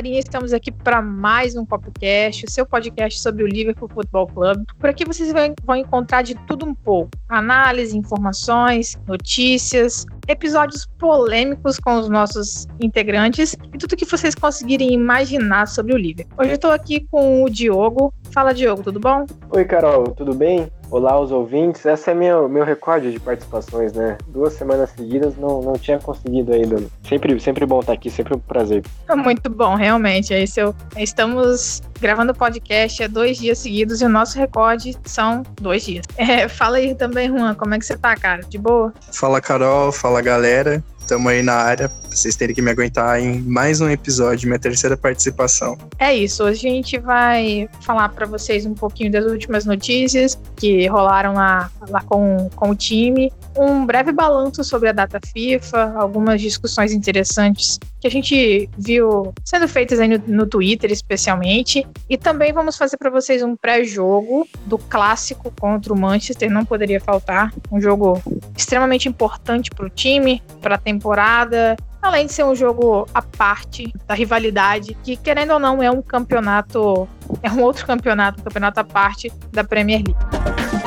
galerinha, estamos aqui para mais um podcast, o seu podcast sobre o Liverpool Football Club. Por aqui vocês vão encontrar de tudo um pouco: análise, informações, notícias, episódios polêmicos com os nossos integrantes e tudo que vocês conseguirem imaginar sobre o Liverpool. Hoje eu estou aqui com o Diogo. Fala, Diogo, tudo bom? Oi, Carol, tudo bem? Olá os ouvintes, esse é meu, meu recorde de participações, né? Duas semanas seguidas não, não tinha conseguido ainda. Sempre, sempre bom estar aqui, sempre um prazer. Muito bom, realmente. Esse eu, estamos gravando podcast há dois dias seguidos e o nosso recorde são dois dias. É, fala aí também, Juan, como é que você tá, cara? De boa? Fala, Carol, fala, galera. Estamos aí na área, vocês terem que me aguentar em mais um episódio, minha terceira participação. É isso, hoje a gente vai falar para vocês um pouquinho das últimas notícias que rolaram lá, lá com, com o time, um breve balanço sobre a data FIFA, algumas discussões interessantes que a gente viu sendo feitas aí no, no Twitter, especialmente, e também vamos fazer para vocês um pré-jogo do clássico contra o Manchester, não poderia faltar, um jogo extremamente importante para o time, para a temporada. Além de ser um jogo à parte da rivalidade, que querendo ou não é um campeonato, é um outro campeonato, um campeonato à parte da Premier League.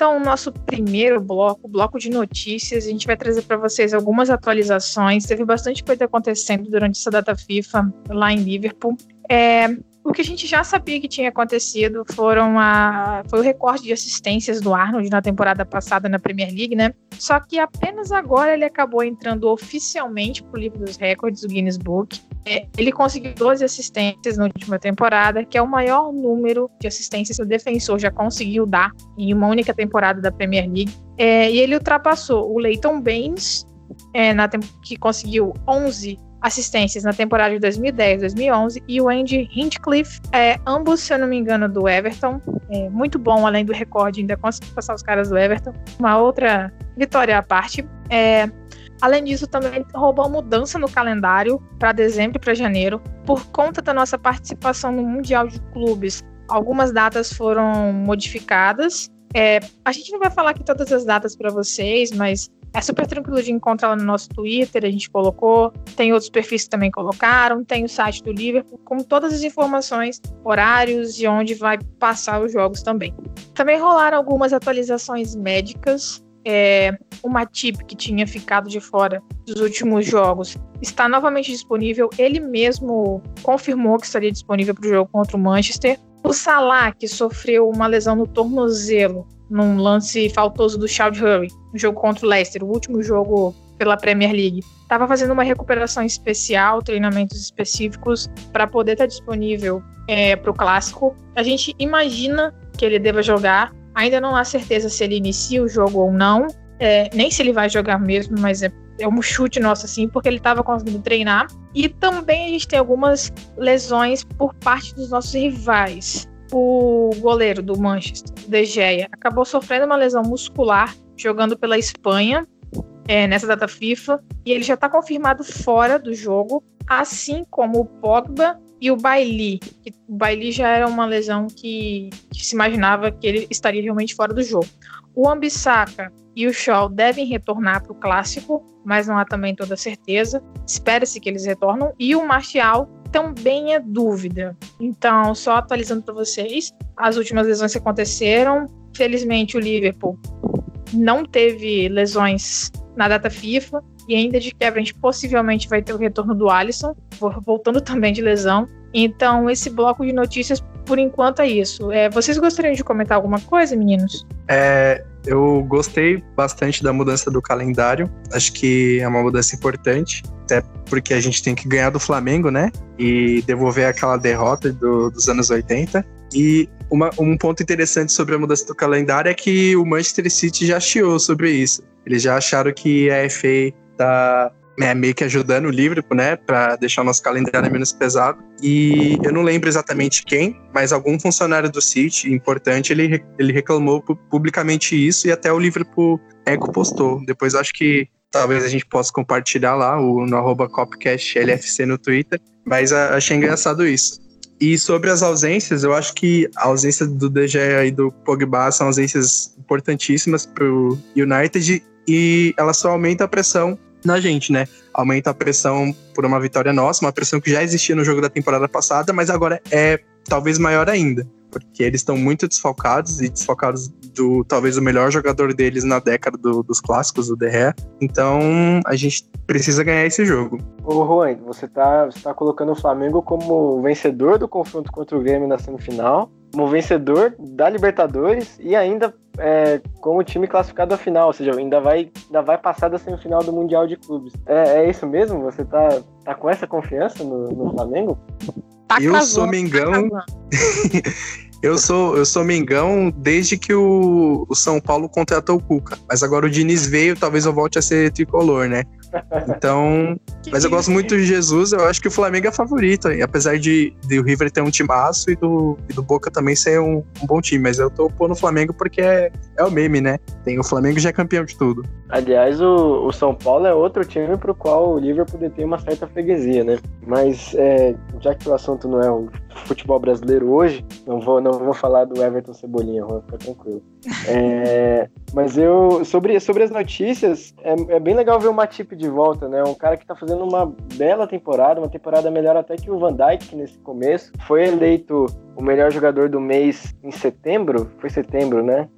Então o nosso primeiro bloco, o bloco de notícias, a gente vai trazer para vocês algumas atualizações. Teve bastante coisa acontecendo durante essa data FIFA lá em Liverpool. É, o que a gente já sabia que tinha acontecido foram a, foi o recorde de assistências do Arnold na temporada passada na Premier League, né? Só que apenas agora ele acabou entrando oficialmente para o livro dos recordes do Guinness Book. É, ele conseguiu 12 assistências na última temporada, que é o maior número de assistências que o defensor já conseguiu dar em uma única temporada da Premier League. É, e ele ultrapassou o Leighton Baines, é, na, que conseguiu 11 assistências na temporada de 2010, 2011 e o Andy Hinchcliffe, é, ambos, se eu não me engano, do Everton. É, muito bom, além do recorde, ainda conseguiu passar os caras do Everton. Uma outra vitória à parte. É, além disso, também roubou mudança no calendário para dezembro e para janeiro, por conta da nossa participação no Mundial de Clubes. Algumas datas foram modificadas. É, a gente não vai falar aqui todas as datas para vocês, mas é super tranquilo de encontrar lá no nosso Twitter, a gente colocou. Tem outros perfis que também colocaram. Tem o site do Liverpool com todas as informações, horários e onde vai passar os jogos também. Também rolaram algumas atualizações médicas. É, o Matip, que tinha ficado de fora dos últimos jogos, está novamente disponível. Ele mesmo confirmou que estaria disponível para o jogo contra o Manchester. O Salah, que sofreu uma lesão no tornozelo num lance faltoso do Childhurry, no jogo contra o Leicester, o último jogo pela Premier League. Estava fazendo uma recuperação especial, treinamentos específicos para poder estar tá disponível é, para o clássico. A gente imagina que ele deva jogar. Ainda não há certeza se ele inicia o jogo ou não, é, nem se ele vai jogar mesmo, mas é, é um chute nosso assim, porque ele estava conseguindo treinar. E também a gente tem algumas lesões por parte dos nossos rivais o goleiro do Manchester, De Gea, acabou sofrendo uma lesão muscular jogando pela Espanha é, nessa data FIFA e ele já está confirmado fora do jogo, assim como o Pogba e o Bailey. O Bailey já era uma lesão que, que se imaginava que ele estaria realmente fora do jogo. O Ambissaka e o Shaw devem retornar para o clássico, mas não há também toda certeza. Espera-se que eles retornam. E o Martial também é dúvida. Então, só atualizando para vocês, as últimas lesões que aconteceram, felizmente o Liverpool não teve lesões na data FIFA e ainda de quebra a gente possivelmente vai ter o retorno do Alisson, voltando também de lesão. Então, esse bloco de notícias, por enquanto, é isso. É, vocês gostariam de comentar alguma coisa, meninos? É, eu gostei bastante da mudança do calendário. Acho que é uma mudança importante, até porque a gente tem que ganhar do Flamengo, né? E devolver aquela derrota do, dos anos 80. E uma, um ponto interessante sobre a mudança do calendário é que o Manchester City já chiou sobre isso. Eles já acharam que a FA tá é, meio que ajudando o Liverpool, né, para deixar o nosso calendário menos pesado. E eu não lembro exatamente quem, mas algum funcionário do City importante, ele, ele reclamou publicamente isso e até o Liverpool Eco postou. Depois acho que talvez a gente possa compartilhar lá o, no arroba LFC no Twitter, mas a, achei engraçado isso. E sobre as ausências, eu acho que a ausência do Gea e do Pogba são ausências importantíssimas para o United e ela só aumenta a pressão na gente, né? Aumenta a pressão por uma vitória nossa, uma pressão que já existia no jogo da temporada passada, mas agora é talvez maior ainda porque eles estão muito desfalcados e desfalcados do talvez o melhor jogador deles na década do, dos clássicos, o Derré. Então a gente precisa ganhar esse jogo. Ô Juan, você tá, tá colocando o Flamengo como vencedor do confronto contra o Grêmio na semifinal, como vencedor da Libertadores e ainda é, como time classificado à final, ou seja, ainda vai, ainda vai passar da semifinal do Mundial de Clubes. É, é isso mesmo? Você tá, tá com essa confiança no, no Flamengo? Tá eu sou tá Mengão. eu sou eu sou Mengão desde que o, o São Paulo contratou o Cuca. Mas agora o Diniz veio, talvez eu volte a ser tricolor, né? Então, mas eu gosto muito de Jesus, eu acho que o Flamengo é favorito, apesar de, de o River ter um timaço e do, e do Boca também ser um, um bom time, mas eu tô pondo o Flamengo porque é, é o meme, né? Tem o Flamengo já é campeão de tudo. Aliás, o, o São Paulo é outro time pro qual o Liverpool tem uma certa freguesia, né? Mas é, já que o assunto não é o futebol brasileiro hoje, não vou, não vou falar do Everton Cebolinha, vou ficar tranquilo. É, mas eu, sobre, sobre as notícias, é, é, bem legal ver o Matip de volta, né? Um cara que tá fazendo uma bela temporada, uma temporada melhor até que o Van Dijk nesse começo. Foi eleito o melhor jogador do mês em setembro, foi setembro, né?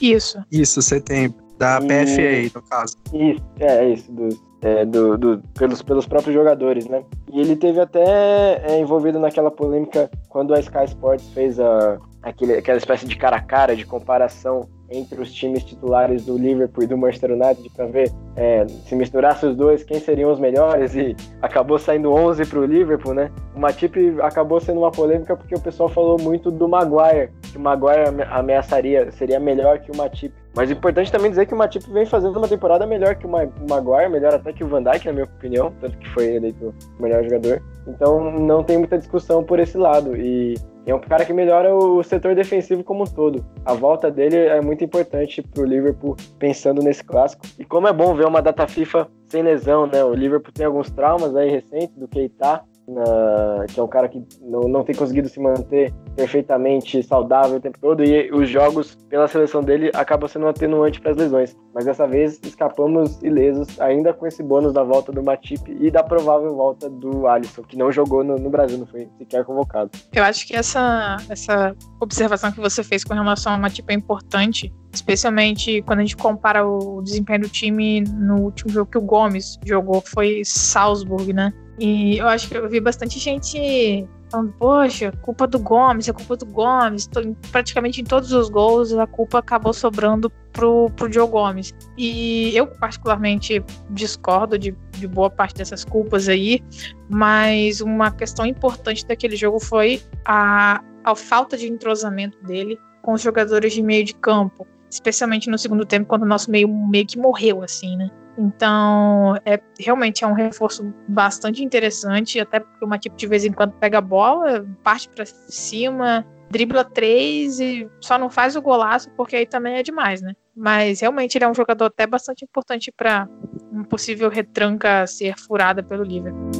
Isso. Isso, setembro. Da e... PFA, no caso. Isso, é, é isso, do, é, do, do, pelos, pelos próprios jogadores, né? E ele teve até é, envolvido naquela polêmica quando a Sky Sports fez a, aquele, aquela espécie de cara a cara, de comparação entre os times titulares do Liverpool e do Manchester United para ver é, se misturasse os dois quem seriam os melhores e acabou saindo 11 para o Liverpool, né? O Matip acabou sendo uma polêmica porque o pessoal falou muito do Maguire, que o Maguire ameaçaria, seria melhor que o Matip. Mas é importante também dizer que o Matip vem fazendo uma temporada melhor que o Maguire, melhor até que o Van Dijk, na minha opinião, tanto que foi eleito o melhor jogador. Então não tem muita discussão por esse lado. E é um cara que melhora o setor defensivo como um todo. A volta dele é muito importante para o Liverpool pensando nesse clássico. E como é bom ver uma data FIFA sem lesão, né? O Liverpool tem alguns traumas aí recentes do Keita, na, que é um cara que não, não tem conseguido se manter perfeitamente saudável o tempo todo e os jogos pela seleção dele acabam sendo um atenuante para as lesões. Mas dessa vez escapamos ilesos, ainda com esse bônus da volta do Matip e da provável volta do Alisson, que não jogou no, no Brasil, não foi sequer convocado. Eu acho que essa, essa observação que você fez com relação ao Matip é importante, especialmente quando a gente compara o desempenho do time no último jogo que o Gomes jogou, foi Salzburg, né? E eu acho que eu vi bastante gente falando, poxa, culpa do Gomes, é culpa do Gomes. Praticamente em todos os gols a culpa acabou sobrando pro, pro Joe Gomes. E eu particularmente discordo de, de boa parte dessas culpas aí, mas uma questão importante daquele jogo foi a, a falta de entrosamento dele com os jogadores de meio de campo. Especialmente no segundo tempo, quando o nosso meio meio que morreu, assim, né? Então, é realmente é um reforço bastante interessante, até porque o Matip de vez em quando pega a bola, parte para cima, dribla três e só não faz o golaço, porque aí também é demais, né? Mas realmente ele é um jogador até bastante importante para uma possível retranca ser furada pelo Liverpool.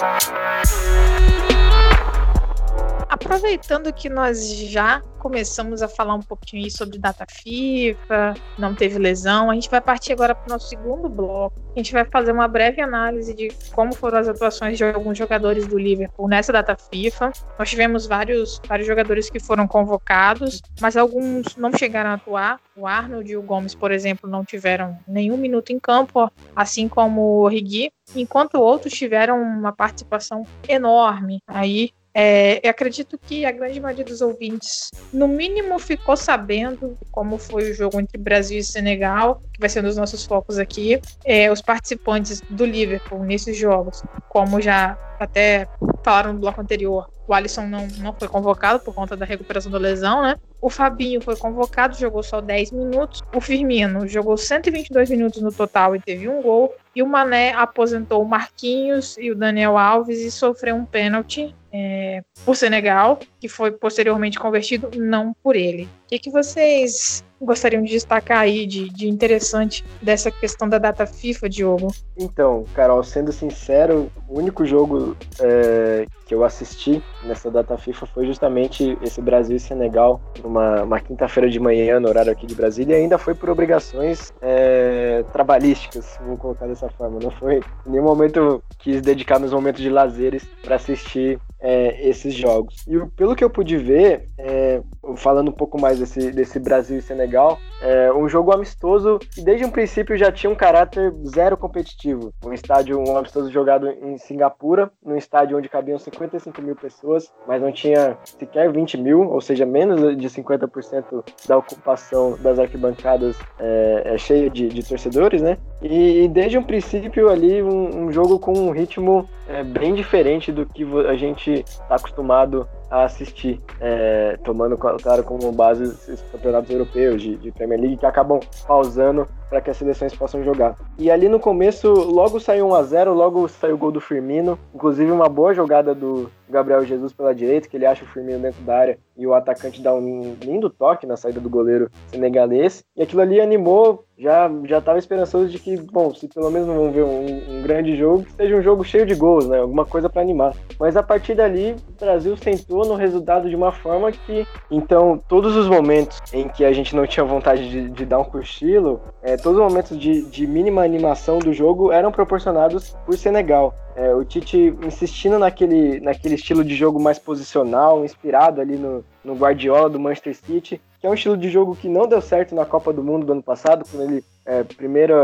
Bye. Aproveitando que nós já começamos a falar um pouquinho sobre data FIFA, não teve lesão, a gente vai partir agora para o nosso segundo bloco. A gente vai fazer uma breve análise de como foram as atuações de alguns jogadores do Liverpool nessa data FIFA. Nós tivemos vários, vários jogadores que foram convocados, mas alguns não chegaram a atuar. O Arnold e o Gomes, por exemplo, não tiveram nenhum minuto em campo, assim como o Rigui, enquanto outros tiveram uma participação enorme aí É, eu acredito que a grande maioria dos ouvintes, no mínimo, ficou sabendo como foi o jogo entre Brasil e Senegal, que vai ser um dos nossos focos aqui. É, os participantes do Liverpool nesses jogos, como já até falaram no bloco anterior, o Alisson não, não foi convocado por conta da recuperação da lesão, né? O Fabinho foi convocado, jogou só 10 minutos. O Firmino jogou 122 minutos no total e teve um gol. E o Mané aposentou o Marquinhos e o Daniel Alves e sofreu um pênalti é, por Senegal, que foi posteriormente convertido não por ele. O que, que vocês gostariam de destacar aí de, de interessante dessa questão da data FIFA, Diogo? Então, Carol, sendo sincero, o único jogo é, que eu assisti nessa data FIFA foi justamente esse Brasil e Senegal, numa quinta-feira de manhã, no horário aqui de Brasília, e ainda foi por obrigações é, trabalhísticas, vou colocar dessa forma. Não foi em nenhum momento quis dedicar meus momentos de lazeres para assistir é, esses jogos. E pelo que eu pude ver, é, falando um pouco mais desse, desse Brasil e Senegal, é um jogo amistoso que desde um princípio já tinha um caráter zero competitivo. Um estádio, um amistoso jogado em Singapura, num estádio onde cabiam 55 mil pessoas, mas não tinha sequer 20 mil, ou seja, menos de 50% da ocupação das arquibancadas é, é cheia de, de torcedores, né? E, e, desde um princípio ali um, um jogo com um ritmo é, bem diferente do que a gente está acostumado a assistir, é, tomando, claro, como base os campeonatos europeus de, de Premier League que acabam pausando para que as seleções possam jogar. E ali no começo, logo saiu 1 a 0 logo saiu o gol do Firmino, inclusive uma boa jogada do Gabriel Jesus pela direita, que ele acha o Firmino dentro da área e o atacante dá um lindo toque na saída do goleiro senegalês. E aquilo ali animou, já já estava esperançoso de que, bom, se pelo menos vão ver um, um grande jogo, que seja um jogo cheio de gols, né? Alguma coisa para animar. Mas a partir dali, o Brasil sentou no resultado de uma forma que, então, todos os momentos em que a gente não tinha vontade de, de dar um cochilo, é, todos os momentos de, de mínima animação do jogo eram proporcionados por Senegal. É, o Tite insistindo naquele, naquele estilo de jogo mais posicional, inspirado ali no, no Guardiola do Manchester City, que é um estilo de jogo que não deu certo na Copa do Mundo do ano passado, quando ele é,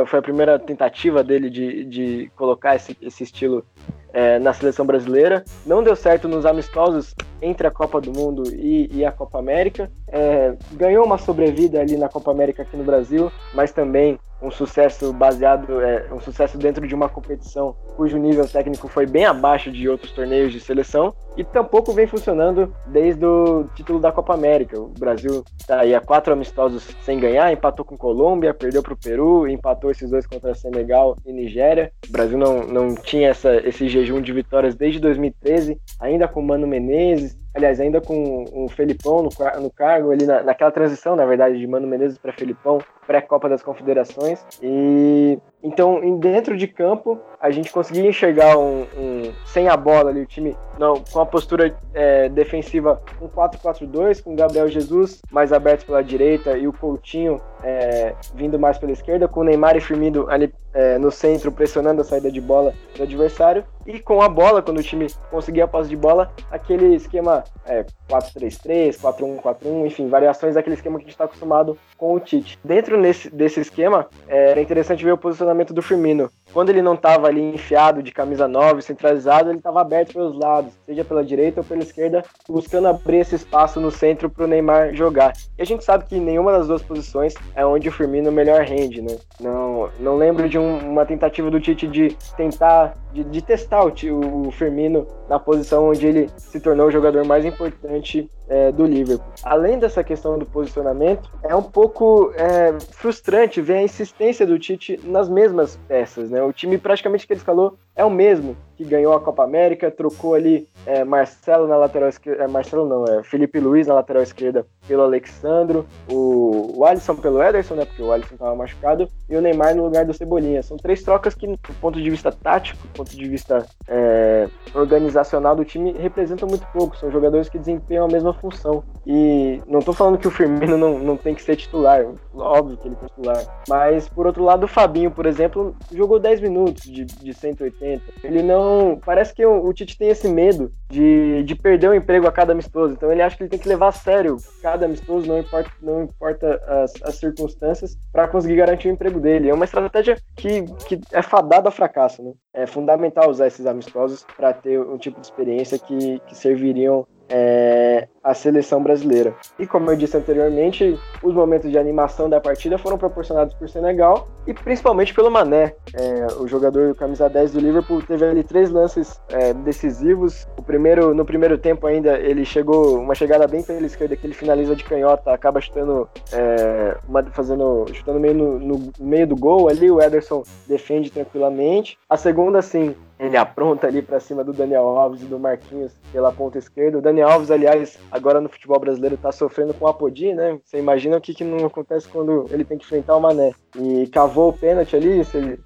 foi a primeira tentativa dele de, de colocar esse, esse estilo é, na seleção brasileira. Não deu certo nos amistosos entre a Copa do Mundo e, e a Copa América. É, ganhou uma sobrevida ali na Copa América aqui no Brasil, mas também um sucesso baseado, é, um sucesso dentro de uma competição cujo nível técnico foi bem abaixo de outros torneios de seleção e tampouco vem funcionando desde o título da Copa América. O Brasil está aí a quatro amistosos sem ganhar, empatou com Colômbia, perdeu para o Peru, empatou esses dois contra Senegal e Nigéria. O Brasil não, não tinha essa, esse jejum de vitórias desde 2013, ainda com Mano Menezes, aliás, ainda com o Felipão no, no cargo, ali na, naquela transição, na verdade, de Mano Menezes para Felipão, pré-Copa das Confederações. E então, dentro de campo, a gente conseguia enxergar um, um sem a bola ali, o time não, com a postura é, defensiva um 4-4-2, com o Gabriel Jesus mais aberto pela direita e o Coutinho é, vindo mais pela esquerda, com o Neymar e Firmino ali é, no centro pressionando a saída de bola do adversário. E com a bola, quando o time conseguia a posse de bola, aquele esquema é, 4-3-3, 4-1-4-1, enfim, variações daquele esquema que a gente está acostumado com o Tite. Dentro nesse, desse esquema, é, era interessante ver o posicionamento do Firmino. Quando ele não estava ali enfiado de camisa 9, centralizado, ele estava aberto pelos lados, seja pela direita ou pela esquerda, buscando abrir esse espaço no centro para o Neymar jogar. E a gente sabe que nenhuma das duas posições é onde o Firmino melhor rende, né? Não, não lembro de um, uma tentativa do Tite de tentar, de, de testar o, o Firmino na posição onde ele se tornou o jogador mais importante é, do Liverpool. Além dessa questão do posicionamento, é um pouco é, frustrante ver a insistência do Tite nas mesmas peças. Né? O time praticamente que ele escalou é o mesmo que ganhou a Copa América, trocou ali é, Marcelo na lateral esquerda, é, Marcelo não, é Felipe Luiz na lateral esquerda pelo Alexandro, o, o Alisson pelo Ederson, né, porque o Alisson estava machucado, e o Neymar no lugar do Cebolinha. São três trocas que, do ponto de vista tático, do ponto de vista é, organizacional do time, representam muito pouco. São jogadores que desempenham a mesma função. E não estou falando que o Firmino não, não tem que ser titular, óbvio que ele é titular, mas por outro lado, o Fabinho, por exemplo, jogou 10 minutos de, de 180 80. Ele não. Parece que o, o Tite tem esse medo de, de perder o emprego a cada amistoso. Então ele acha que ele tem que levar a sério cada amistoso, não importa, não importa as, as circunstâncias, para conseguir garantir o emprego dele. É uma estratégia que, que é fadada ao fracasso, né? É fundamental usar esses amistosos para ter um tipo de experiência que, que serviriam é, a seleção brasileira. E como eu disse anteriormente, os momentos de animação da partida foram proporcionados por Senegal e principalmente pelo Mané. É, o jogador do camisa 10 do Liverpool teve ali três lances é, decisivos. O primeiro, no primeiro tempo ainda, ele chegou uma chegada bem pela esquerda que ele finaliza de canhota, acaba chutando, é, uma, fazendo, chutando meio no, no meio do gol ali. O Ederson defende tranquilamente. A segunda, sim, ele apronta ali para cima do Daniel Alves e do Marquinhos pela ponta esquerda. O Daniel Alves, aliás, agora no futebol brasileiro tá sofrendo com o Apodi, né? Você imagina o que, que não acontece quando ele tem que enfrentar o Mané. E cavou o pênalti ali,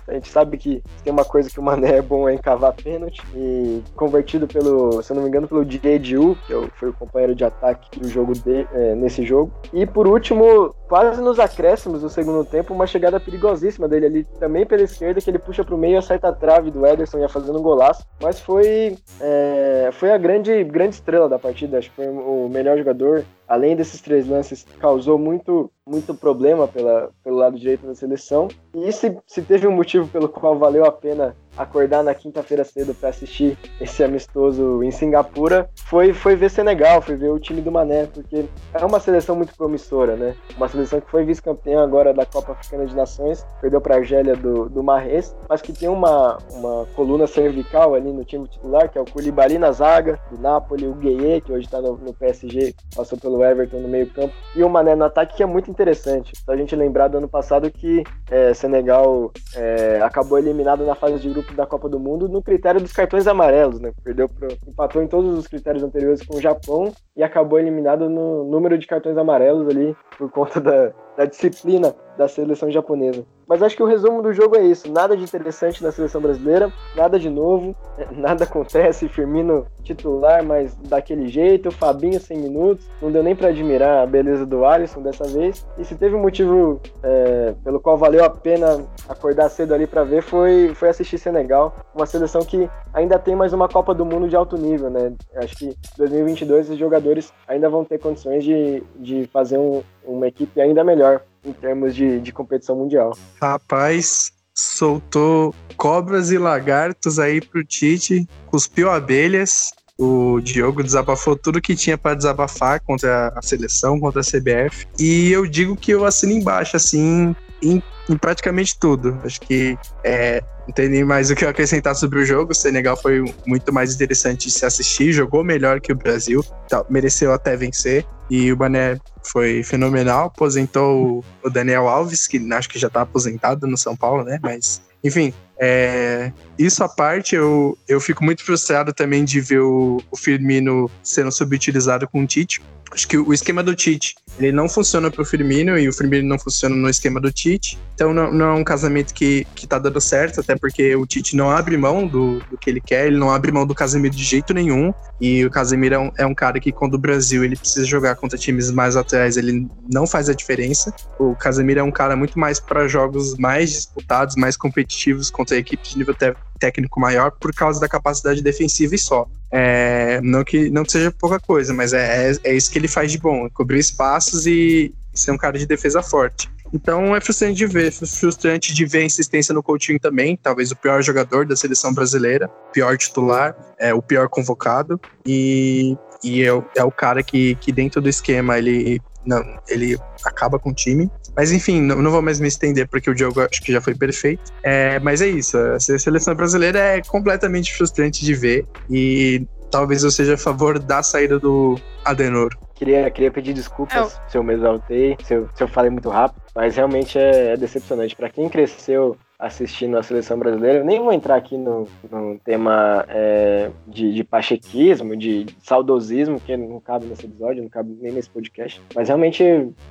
a gente sabe que tem uma coisa que o Mané é bom é em cavar pênalti. E convertido pelo, se eu não me engano, pelo DJ Diu, que foi o companheiro de ataque do jogo de, é, nesse jogo. E por último, quase nos acréscimos do segundo tempo, uma chegada perigosíssima dele ali, também pela esquerda, que ele puxa pro meio, acerta a trave do Ederson e a fazendo um golaço, mas foi, é, foi a grande, grande estrela da partida, acho que foi o melhor jogador, além desses três lances, causou muito, muito problema pela, pelo lado direito da seleção. E se, se teve um motivo pelo qual valeu a pena acordar na quinta-feira cedo para assistir esse amistoso em Singapura, foi, foi ver Senegal, foi ver o time do Mané, porque é uma seleção muito promissora, né? Uma seleção que foi vice-campeã agora da Copa Africana de Nações, perdeu para a Argélia do, do Marrez, mas que tem uma, uma coluna cervical ali no time titular, que é o Koulibaly na zaga, do Napoli, o Gueye, que hoje está no, no PSG, passou pelo Everton no meio-campo, e o Mané no ataque, que é muito interessante. Só a gente lembrar do ano passado que é, Senegal é, acabou eliminado na fase de grupo da Copa do Mundo no critério dos cartões amarelos, né? Perdeu pro, empatou em todos os critérios anteriores com o Japão e acabou eliminado no número de cartões amarelos ali por conta da, da disciplina da seleção japonesa. Mas acho que o resumo do jogo é isso. Nada de interessante na seleção brasileira, nada de novo, nada acontece. Firmino titular, mas daquele jeito. Fabinho 100 minutos. Não deu nem para admirar a beleza do Alisson dessa vez. E se teve um motivo é, pelo qual valeu a pena acordar cedo ali para ver, foi, foi assistir Senegal. Uma seleção que ainda tem mais uma Copa do Mundo de alto nível, né? Acho que 2022 os jogadores ainda vão ter condições de, de fazer um, uma equipe ainda melhor em termos de, de competição mundial. Rapaz, soltou cobras e lagartos aí pro Tite, cuspiu abelhas. O Diogo desabafou tudo que tinha para desabafar contra a seleção, contra a CBF. E eu digo que eu assino embaixo, assim, em, em praticamente tudo. Acho que é, não tem nem mais o que acrescentar sobre o jogo. O Senegal foi muito mais interessante de se assistir, jogou melhor que o Brasil, tá, mereceu até vencer. E o Bané foi fenomenal, aposentou o Daniel Alves, que acho que já está aposentado no São Paulo, né? Mas, enfim, é, isso à parte, eu, eu fico muito frustrado também de ver o, o Firmino sendo subutilizado com o Tite. Acho que o esquema do Tite, ele não funciona pro Firmino e o Firmino não funciona no esquema do Tite. Então não, não é um casamento que, que tá dando certo, até porque o Tite não abre mão do, do que ele quer, ele não abre mão do Casemiro de jeito nenhum. E o Casemiro é um, é um cara que quando o Brasil ele precisa jogar contra times mais atrás, ele não faz a diferença. O Casemiro é um cara muito mais para jogos mais disputados, mais competitivos contra equipes de nível técnico maior por causa da capacidade defensiva e só. É, não, que, não que seja pouca coisa, mas é, é, é isso que ele faz de bom, cobrir espaços e ser um cara de defesa forte. Então é frustrante de ver, frustrante de ver a insistência no Coutinho também, talvez o pior jogador da seleção brasileira, pior titular, é o pior convocado e, e é, o, é o cara que, que dentro do esquema ele não, ele acaba com o time. Mas enfim, não, não vou mais me estender porque o jogo acho que já foi perfeito. É, mas é isso, a seleção brasileira é completamente frustrante de ver e talvez eu seja a favor da saída do Adenor. Queria, queria pedir desculpas eu... se eu me exaltei, se eu, se eu falei muito rápido, mas realmente é, é decepcionante. Para quem cresceu assistindo a seleção brasileira. Eu nem vou entrar aqui no, no tema é, de, de pachequismo, de saudosismo, que não cabe nesse episódio, não cabe nem nesse podcast. Mas realmente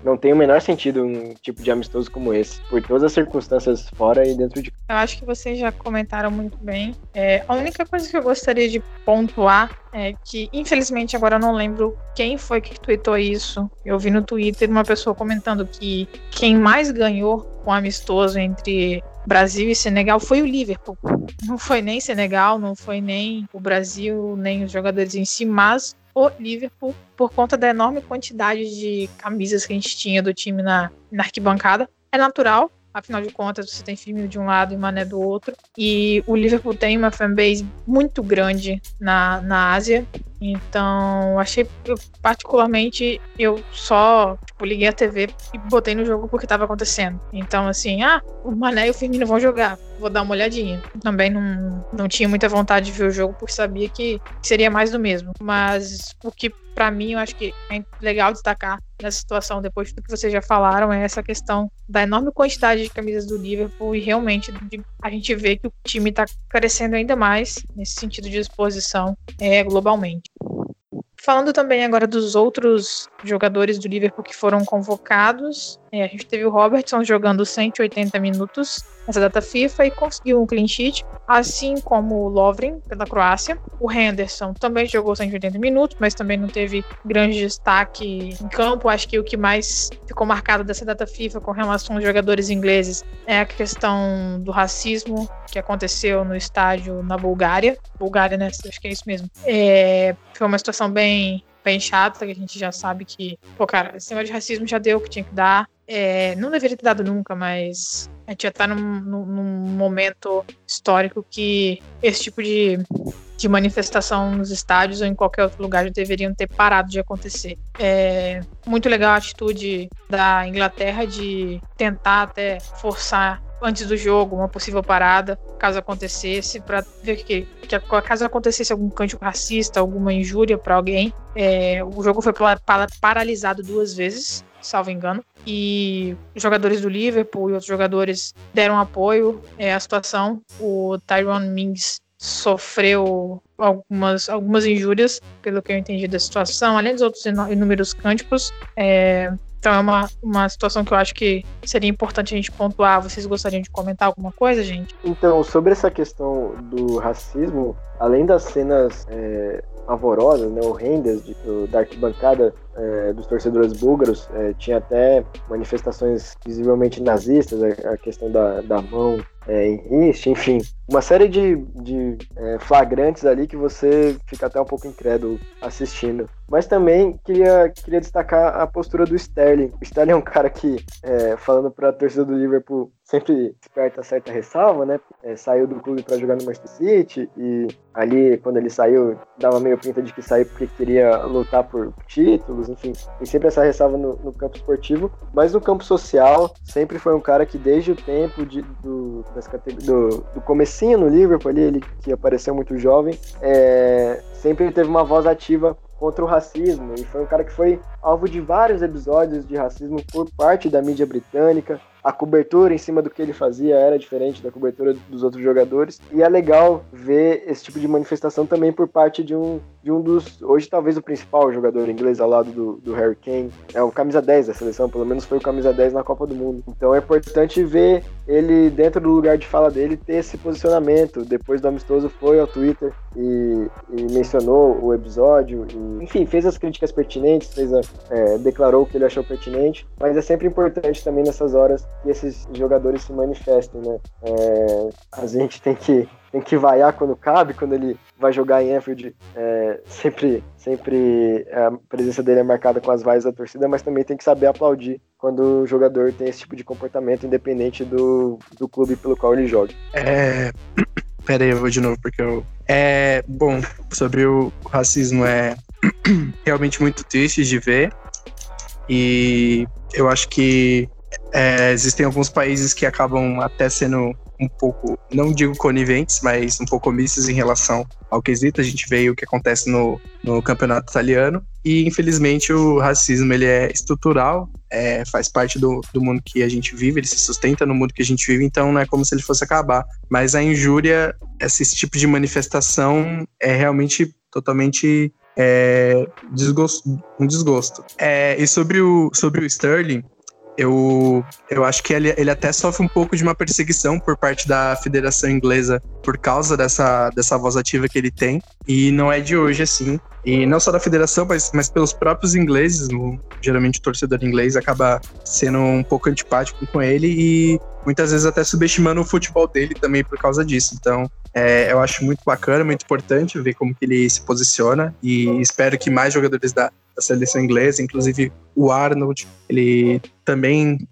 não tem o menor sentido um tipo de amistoso como esse, por todas as circunstâncias fora e dentro de. Eu acho que vocês já comentaram muito bem. É, a única coisa que eu gostaria de pontuar é que, infelizmente, agora eu não lembro quem foi que tweetou isso. Eu vi no Twitter uma pessoa comentando que quem mais ganhou com amistoso entre Brasil e Senegal foi o Liverpool. Não foi nem Senegal, não foi nem o Brasil, nem os jogadores em si, mas o Liverpool, por conta da enorme quantidade de camisas que a gente tinha do time na, na arquibancada. É natural, Afinal de contas, você tem Firmino de um lado e Mané do outro. E o Liverpool tem uma fanbase muito grande na, na Ásia. Então, achei particularmente eu só tipo, liguei a TV e botei no jogo porque estava acontecendo. Então, assim, ah, o Mané e o Firmino vão jogar, vou dar uma olhadinha. Também não, não tinha muita vontade de ver o jogo porque sabia que seria mais do mesmo. Mas o que para mim eu acho que é legal destacar nessa situação, depois do que vocês já falaram, é essa questão da enorme quantidade de camisas do Liverpool e realmente de, a gente vê que o time está crescendo ainda mais nesse sentido de exposição é, globalmente. Falando também agora dos outros jogadores do Liverpool que foram convocados, é, a gente teve o Robertson jogando 180 minutos nessa data FIFA e conseguiu um clean sheet, assim como o Lovren pela Croácia. O Henderson também jogou 180 minutos, mas também não teve grande destaque em campo. Acho que o que mais ficou marcado dessa data FIFA com relação aos jogadores ingleses é a questão do racismo que aconteceu no estádio na Bulgária. Bulgária, né? Acho que é isso mesmo. É, foi uma situação bem bem chata, que a gente já sabe que, pô, cara, esse negócio de racismo já deu o que tinha que dar. É, não deveria ter dado nunca, mas a gente já tá num, num, momento histórico que esse tipo de, de manifestação nos estádios ou em qualquer outro lugar já deveriam ter parado de acontecer. É muito legal a atitude da Inglaterra de tentar até forçar antes do jogo, uma possível parada, caso acontecesse, para ver que, que caso acontecesse algum cântico racista, alguma injúria para alguém. É, o jogo foi paralisado duas vezes, salvo engano, e os jogadores do Liverpool e outros jogadores deram apoio é, à situação. O Tyrone Mings sofreu algumas, algumas injúrias, pelo que eu entendi da situação, além dos outros inúmeros cânticos. É, então é uma, uma situação que eu acho que seria importante a gente pontuar. Vocês gostariam de comentar alguma coisa, gente? Então, sobre essa questão do racismo, além das cenas é, pavorosas, né, horrendas de, do, da arquibancada é, dos torcedores búlgaros, é, tinha até manifestações visivelmente nazistas, a, a questão da, da mão é, riste, enfim, uma série de, de é, flagrantes ali que você fica até um pouco incrédulo assistindo. Mas também queria, queria destacar a postura do Sterling. O Sterling é um cara que, é, falando para a torcida do Liverpool, sempre desperta certa ressalva, né? É, saiu do clube para jogar no Manchester City e ali, quando ele saiu, dava meio pinta de que saiu porque queria lutar por títulos, enfim. E sempre essa ressalva no, no campo esportivo. Mas no campo social, sempre foi um cara que, desde o tempo de, do, das do, do comecinho no Liverpool ali, ele que apareceu muito jovem, é, sempre teve uma voz ativa contra o racismo. E foi um cara que foi alvo de vários episódios de racismo por parte da mídia britânica, a cobertura em cima do que ele fazia era diferente da cobertura dos outros jogadores. E é legal ver esse tipo de manifestação também por parte de um, de um dos, hoje talvez o principal jogador inglês ao lado do, do Harry Kane. É o camisa 10 da seleção, pelo menos foi o camisa 10 na Copa do Mundo. Então é importante ver ele, dentro do lugar de fala dele, ter esse posicionamento. Depois do amistoso foi ao Twitter e, e mencionou o episódio. E, enfim, fez as críticas pertinentes, fez a, é, declarou o que ele achou pertinente. Mas é sempre importante também nessas horas que esses jogadores se manifestem, né? É, a gente tem que, tem que vaiar quando cabe, quando ele vai jogar em Anfield, é, sempre, sempre a presença dele é marcada com as vaias da torcida, mas também tem que saber aplaudir quando o jogador tem esse tipo de comportamento, independente do, do clube pelo qual ele joga. É... Pera aí, eu vou de novo, porque eu... É, bom, sobre o racismo, é realmente muito triste de ver, e eu acho que é, existem alguns países que acabam até sendo um pouco, não digo coniventes, mas um pouco omissos em relação ao quesito. A gente vê o que acontece no, no campeonato italiano e, infelizmente, o racismo ele é estrutural, é, faz parte do, do mundo que a gente vive, ele se sustenta no mundo que a gente vive, então não é como se ele fosse acabar. Mas a injúria, esse tipo de manifestação é realmente totalmente é, desgosto, um desgosto. É, e sobre o, sobre o Sterling, Eu, eu acho que ele, ele até sofre um pouco de uma perseguição por parte da Federação Inglesa por causa dessa, dessa voz ativa que ele tem. E não é de hoje, assim. E não só da federação, mas, mas pelos próprios ingleses. Geralmente o torcedor inglês acaba sendo um pouco antipático com ele e muitas vezes até subestimando o futebol dele também por causa disso. Então, é, eu acho muito bacana, muito importante ver como que ele se posiciona e espero que mais jogadores da, da seleção inglesa, inclusive o Arnold, ele também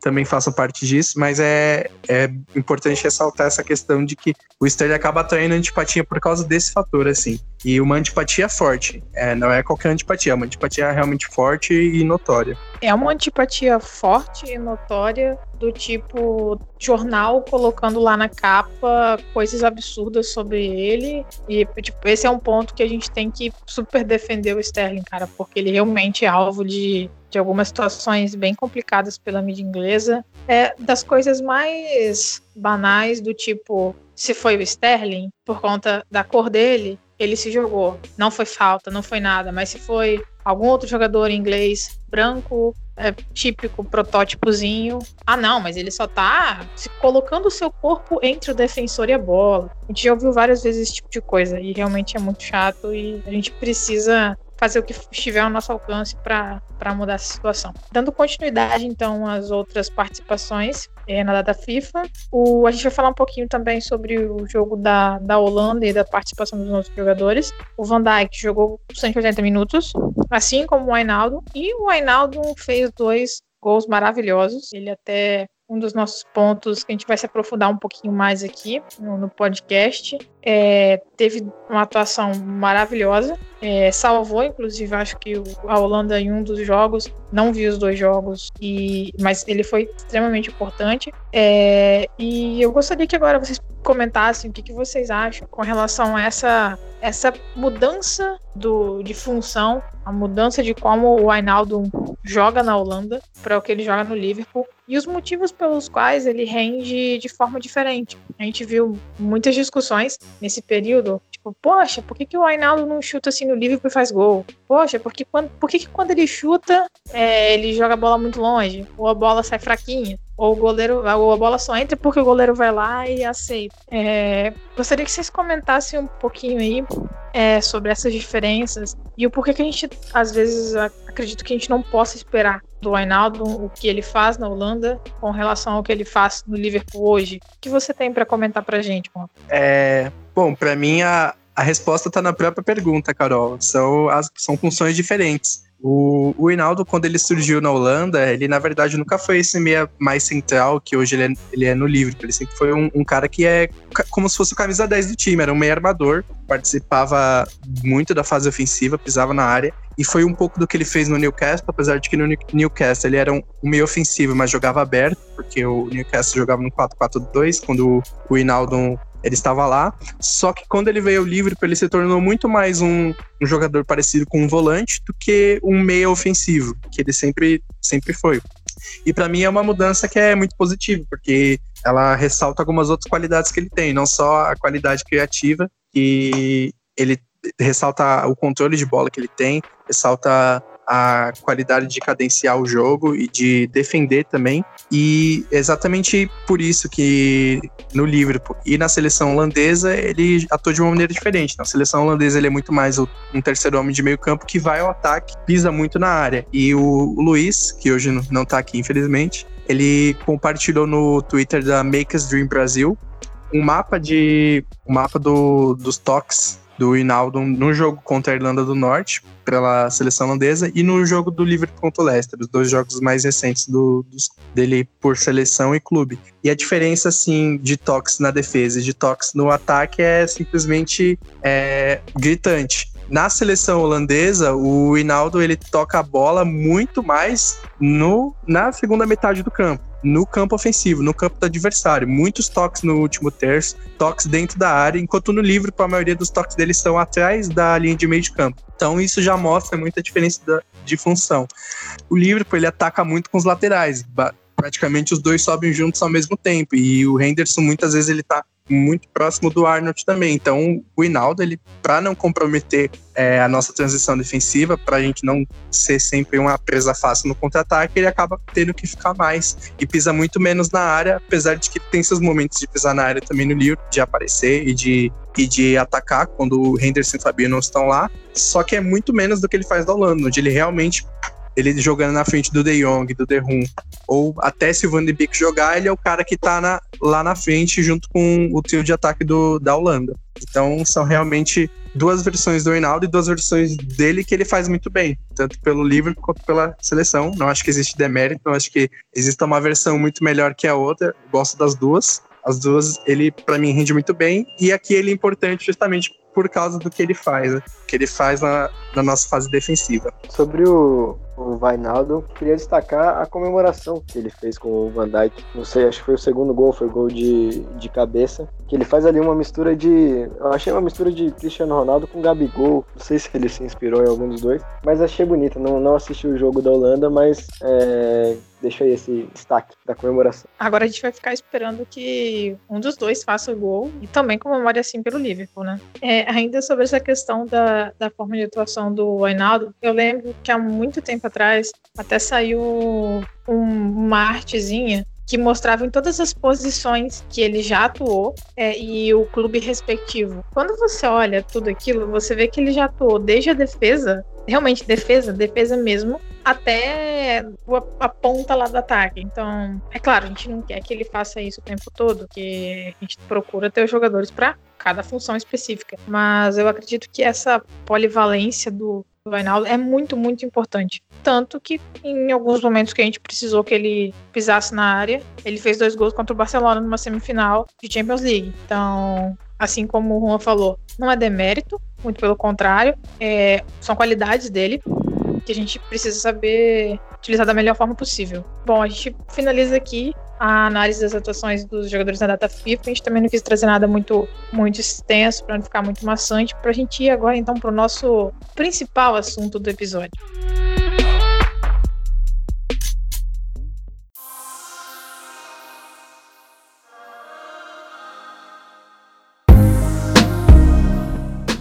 também façam parte disso, mas é, é importante ressaltar essa questão de que o Sterling acaba atraindo antipatia por causa desse fator, assim. E uma antipatia forte. É, não é qualquer antipatia, é uma antipatia realmente forte e notória. É uma antipatia forte e notória do tipo jornal colocando lá na capa coisas absurdas sobre ele. E, tipo, esse é um ponto que a gente tem que super defender o Sterling, cara, porque ele realmente é alvo de de algumas situações bem complicadas pela mídia inglesa, é das coisas mais banais do tipo se foi o Sterling por conta da cor dele, ele se jogou. Não foi falta, não foi nada, mas se foi algum outro jogador inglês branco, é, típico protótipozinho. Ah, não, mas ele só tá se colocando o seu corpo entre o defensor e a bola. A gente já ouviu várias vezes esse tipo de coisa e realmente é muito chato e a gente precisa fazer o que estiver ao nosso alcance para mudar essa situação. Dando continuidade, então, às outras participações é, na data FIFA, o, a gente vai falar um pouquinho também sobre o jogo da, da Holanda e da participação dos nossos jogadores. O Van Dijk jogou 180 minutos, assim como o Ainaldo, e o Ainaldo fez dois gols maravilhosos. Ele até um dos nossos pontos que a gente vai se aprofundar um pouquinho mais aqui no, no podcast. É, teve uma atuação maravilhosa, é, salvou, inclusive, acho que a Holanda em um dos jogos, não vi os dois jogos, e, mas ele foi extremamente importante. É, e eu gostaria que agora vocês comentassem o que, que vocês acham com relação a essa, essa mudança do, de função, a mudança de como o Ainaldo joga na Holanda para o que ele joga no Liverpool e os motivos pelos quais ele rende de forma diferente. A gente viu muitas discussões nesse período, tipo, poxa, por que, que o Ainaldo não chuta assim no Liverpool e faz gol? Poxa, porque quando, por que, que quando ele chuta, é, ele joga a bola muito longe? Ou a bola sai fraquinha? Ou o goleiro, ou a bola só entra porque o goleiro vai lá e aceita. É, gostaria que vocês comentassem um pouquinho aí é, sobre essas diferenças e o porquê que a gente, às vezes, acredito que a gente não possa esperar do Ainaldo o que ele faz na Holanda com relação ao que ele faz no Liverpool hoje. O que você tem para comentar pra gente, Juan? É, bom, para mim a, a resposta está na própria pergunta, Carol. São, as, são funções diferentes. O, o Hinaldo, quando ele surgiu na Holanda, ele na verdade nunca foi esse meia mais central que hoje ele é, ele é no Liverpool. Ele sempre foi um, um, cara que é como se fosse o camisa 10 do time, era um meia armador, participava muito da fase ofensiva, pisava na área. E foi um pouco do que ele fez no Newcastle, apesar de que no Newcastle ele era um, um meio ofensivo, mas jogava aberto, porque o Newcastle jogava no 4-4-2, quando o Hinaldo ele estava lá, só que quando ele veio Liverpool, ele se tornou muito mais um, um jogador parecido com um volante do que um meia ofensivo, que ele sempre, sempre foi. E para mim é uma mudança que é muito positiva, porque ela ressalta algumas outras qualidades que ele tem, não só a qualidade criativa, que ele ressalta o controle de bola que ele tem, ressalta a qualidade de cadenciar o jogo e de defender também. E exatamente por isso que no Liverpool e na seleção holandesa ele atua de uma maneira diferente. Na seleção holandesa ele é muito mais um terceiro homem de meio campo que vai ao ataque, pisa muito na área. E o Luiz, que hoje não está aqui infelizmente, ele compartilhou no Twitter da Make Us Dream Brasil um mapa de um mapa do, dos toques do Hinaldo no jogo contra a Irlanda do Norte, pela seleção holandesa, e no jogo do Liverpool contra o Leicester, os dois jogos mais recentes do, dos, dele por seleção e clube. E a diferença, assim, de toques na defesa e de toques no ataque é simplesmente é, gritante. Na seleção holandesa, o Hinaldo ele toca a bola muito mais no, na segunda metade do campo no campo ofensivo, no campo do adversário. Muitos toques no último terço, toques dentro da área, enquanto no livro, a maioria dos toques deles estão atrás da linha de meio de campo. Então isso já mostra muita diferença da, de função. O Liverpool ele ataca muito com os laterais, praticamente os dois sobem juntos ao mesmo tempo e o Henderson muitas vezes ele tá muito próximo do Arnold também. Então, o Hinaldo, ele, para não comprometer é, a nossa transição defensiva, para a gente não ser sempre uma presa fácil no contra-ataque, ele acaba tendo que ficar mais e pisa muito menos na área, apesar de que tem seus momentos de pisar na área também no livro, de aparecer e de, e de atacar quando o Henderson e o Fabinho não estão lá. Só que é muito menos do que ele faz da Holanda, onde ele realmente ele jogando na frente do De Jong, do De ou até se o Van de Beek jogar, ele é o cara que tá na, lá na frente junto com o trio de ataque do, da Holanda. Então são realmente duas versões do Reinaldo e duas versões dele que ele faz muito bem, tanto pelo livro quanto pela seleção. Não acho que existe demérito, não acho que exista uma versão muito melhor que a outra. Gosto das duas. As duas, ele para mim rende muito bem e aqui ele é importante justamente por causa do que ele faz, né? que ele faz na, na nossa fase defensiva. Sobre o, o Vainaldo, queria destacar a comemoração que ele fez com o Van Dijk. Não sei, acho que foi o segundo gol, foi gol de, de cabeça. Que ele faz ali uma mistura de. Eu achei uma mistura de Cristiano Ronaldo com Gabigol. Não sei se ele se inspirou em algum dos dois, mas achei bonita. Não, não assisti o jogo da Holanda, mas é, deixa aí esse destaque da comemoração. Agora a gente vai ficar esperando que um dos dois faça o gol e também comemore assim pelo Liverpool, né? É, ainda sobre essa questão da, da forma de atuação do Ainaldo, eu lembro que há muito tempo atrás até saiu um, uma artezinha que mostrava em todas as posições que ele já atuou é, e o clube respectivo. Quando você olha tudo aquilo, você vê que ele já atuou desde a defesa, realmente defesa, defesa mesmo, até a, ponta lá do ataque. Então, é claro, a gente não quer que ele faça isso o tempo todo, porque a gente procura ter os jogadores para cada função específica. Mas eu acredito que essa polivalência do, do Vainaldo é muito, muito importante. Tanto que em alguns momentos que a gente precisou que ele pisasse na área, ele fez dois gols contra o Barcelona numa semifinal de Champions League. Então, assim como o Juan falou, não é demérito, muito pelo contrário, é, são qualidades dele que a gente precisa saber utilizar da melhor forma possível. Bom, a gente finaliza aqui a análise das atuações dos jogadores na data FIFA. A gente também não quis trazer nada muito, muito extenso para não ficar muito maçante, para a gente ir agora então para o nosso principal assunto do episódio.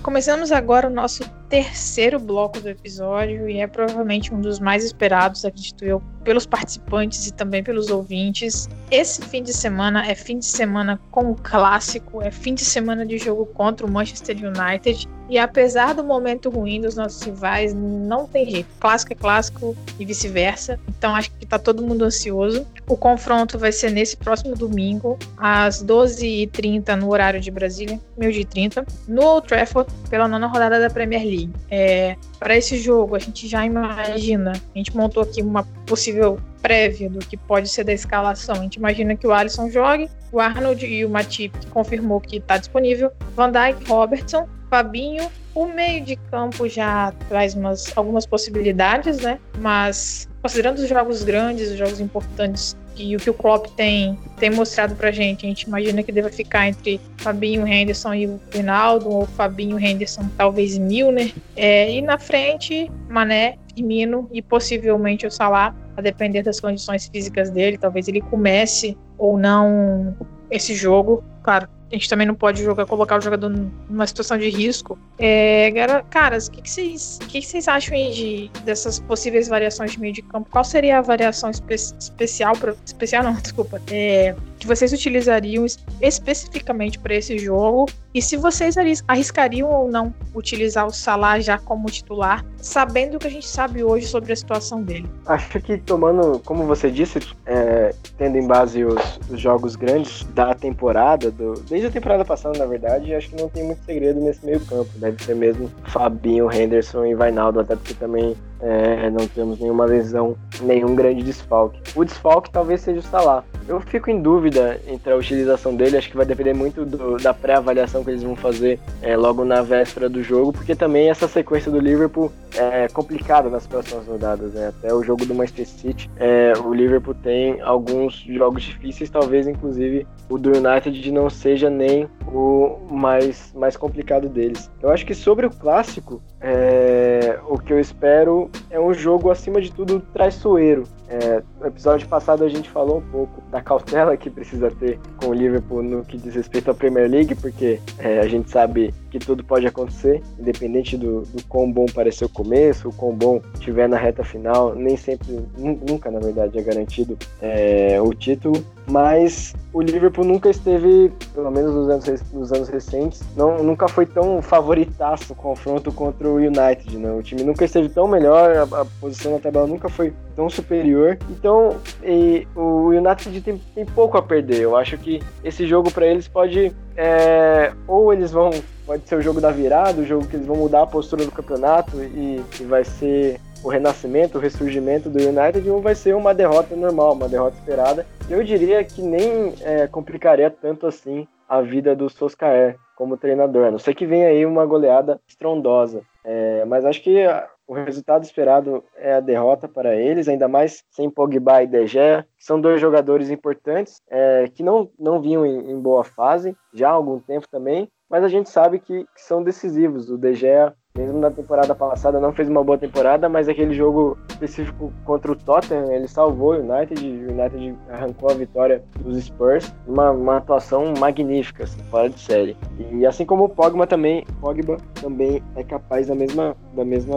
Começamos agora o nosso terceiro bloco do episódio e é provavelmente um dos mais esperados, acredito eu, pelos participantes e também pelos ouvintes. Esse fim de semana é fim de semana com o clássico, é fim de semana de jogo contra o Manchester United. E apesar do momento ruim dos nossos rivais, não tem jeito. Clássico é clássico e vice-versa. Então acho que tá todo mundo ansioso. O confronto vai ser nesse próximo domingo, às 12h30 no horário de Brasília, meio de 30, no Old Trafford, pela nona rodada da Premier League. É, para esse jogo, a gente já imagina, a gente montou aqui uma possível prévia do que pode ser da escalação. A gente imagina que o Alisson jogue, o Arnold e o Matip confirmou que está disponível, Van Dijk, Robertson, Fabinho. O meio de campo já traz umas, algumas possibilidades, né? Mas considerando os jogos grandes, os jogos importantes e o que o Klopp tem, tem mostrado pra gente, a gente imagina que deva ficar entre Fabinho, Henderson e o Rinaldo, ou Fabinho, Henderson, talvez Milner. É, e na frente, Mané, Firmino e possivelmente o Salah, a depender das condições físicas dele. Talvez ele comece ou não esse jogo. Claro, a gente também não pode jogar, colocar o jogador numa situação de risco. É, caras, o que, vocês, que, que vocês acham aí de, dessas possíveis variações de meio de campo? Qual seria a variação espe especial, pra, especial não, desculpa, é, que vocês utilizariam especificamente para esse jogo? E se vocês arriscariam ou não utilizar o Salah já como titular, sabendo o que a gente sabe hoje sobre a situação dele? Acho que tomando, como você disse, é, tendo em base os, os, jogos grandes da temporada, do, desde a temporada passada, na verdade, acho que não tem muito segredo nesse meio campo. Deve ser mesmo Fabinho, Henderson e Vainaldo, até porque também é, não temos nenhuma lesão, nenhum grande desfalque. O desfalque talvez seja o Salah. Eu fico em dúvida entre a utilização dele, acho que vai depender muito do, da pré-avaliação que eles vão fazer é, logo na véspera do jogo, porque também essa sequência do Liverpool é complicada nas próximas rodadas. Né? Até o jogo do Manchester City, é, o Liverpool tem alguns jogos difíceis, talvez inclusive o do United não seja nem o mais, mais complicado deles. Eu acho que sobre o clássico, é, o que eu espero é um jogo, acima de tudo, traiçoeiro. É, no episódio passado a gente falou um pouco da cautela que precisa ter com o Liverpool no que diz respeito à Premier League, porque é, a gente sabe que tudo pode acontecer, independente do, do quão bom parecer o começo, o quão bom tiver na reta final, nem sempre, nunca na verdade é garantido é, o título, mas o Liverpool nunca esteve, pelo menos nos anos, nos anos recentes, não, nunca foi tão favoritaço no confronto contra o United, né? O time nunca esteve tão melhor, a, a posição na tabela nunca foi tão superior. Então, e, o United tem, tem, pouco a perder. Eu acho que esse jogo para eles pode é, ou eles vão pode ser o jogo da virada, o jogo que eles vão mudar a postura do campeonato e, e vai ser o renascimento, o ressurgimento do United, ou vai ser uma derrota normal, uma derrota esperada. Eu diria que nem é, complicaria tanto assim a vida do Soscaer como treinador. Não sei que venha aí uma goleada estrondosa. É, mas acho que o resultado esperado é a derrota para eles, ainda mais sem Pogba e De Gea, que são dois jogadores importantes é, que não, não vinham em, em, boa fase já há algum tempo também, mas a gente sabe que, que são decisivos. O De Gea mesmo na temporada passada não fez uma boa temporada, mas aquele jogo específico contra o Tottenham, ele salvou o United, o United arrancou a vitória dos Spurs, uma, uma atuação magnífica, assim, fora de série. E assim como o Pogba também, Pogba também é capaz da mesma, da mesma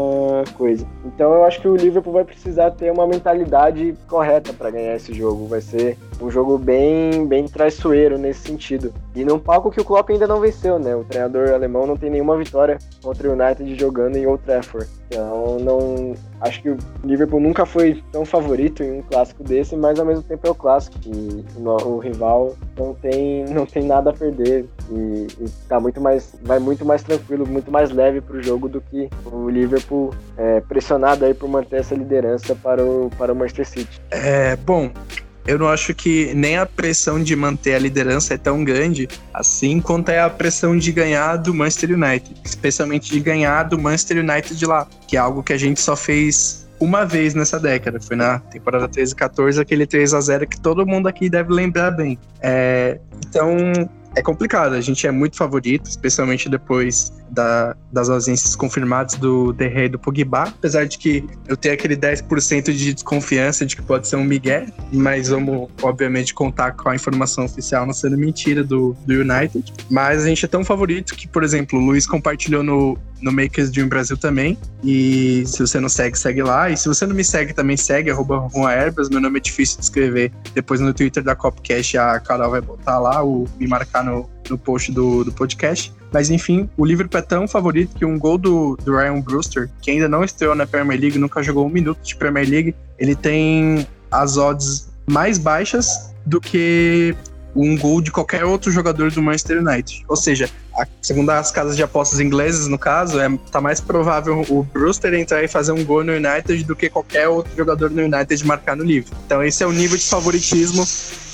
coisa. Então eu acho que o Liverpool vai precisar ter uma mentalidade correta para ganhar esse jogo. Vai ser um jogo bem, bem traiçoeiro nesse sentido. E num palco que o Klopp ainda não venceu, né? O treinador alemão não tem nenhuma vitória contra o United jogando em Old Trafford. Então, não acho que o Liverpool nunca foi tão favorito em um clássico desse, mas ao mesmo tempo é o clássico e o, rival não tem não tem nada a perder e, e tá muito mais vai muito mais tranquilo, muito mais leve para o jogo do que o Liverpool é, pressionado aí por manter essa liderança para o para o Manchester City. É bom eu não acho que nem a pressão de manter a liderança é tão grande assim quanto é a pressão de ganhar do Manchester United, especialmente de ganhar do Manchester United de lá, que é algo que a gente só fez uma vez nessa década, foi na temporada 13 e 14, aquele 3 a 0 que todo mundo aqui deve lembrar bem. É, então, é complicado. A gente é muito favorito, especialmente depois da, das ausências confirmadas do Derrê e do Pogba. Apesar de que eu tenho aquele 10% de desconfiança de que pode ser um Miguel, mas vamos, obviamente, contar com a informação oficial não sendo mentira do, do United. Mas a gente é tão favorito que, por exemplo, o Luiz compartilhou no, no Makers Dream Brasil também. E se você não segue, segue lá. E se você não me segue, também segue, arroba. Meu nome é difícil de escrever. Depois no Twitter da Copcast a Carol vai botar lá, o, me marcar no, no post do, do podcast. Mas enfim, o Liverpool é tão favorito que um gol do, do Ryan Brewster, que ainda não estreou na Premier League, nunca jogou um minuto de Premier League, ele tem as odds mais baixas do que um gol de qualquer outro jogador do Manchester United. Ou seja, a, segundo as casas de apostas inglesas, no caso, é, tá mais provável o Brewster entrar e fazer um gol no United do que qualquer outro jogador no United marcar no livro. Então esse é o nível de favoritismo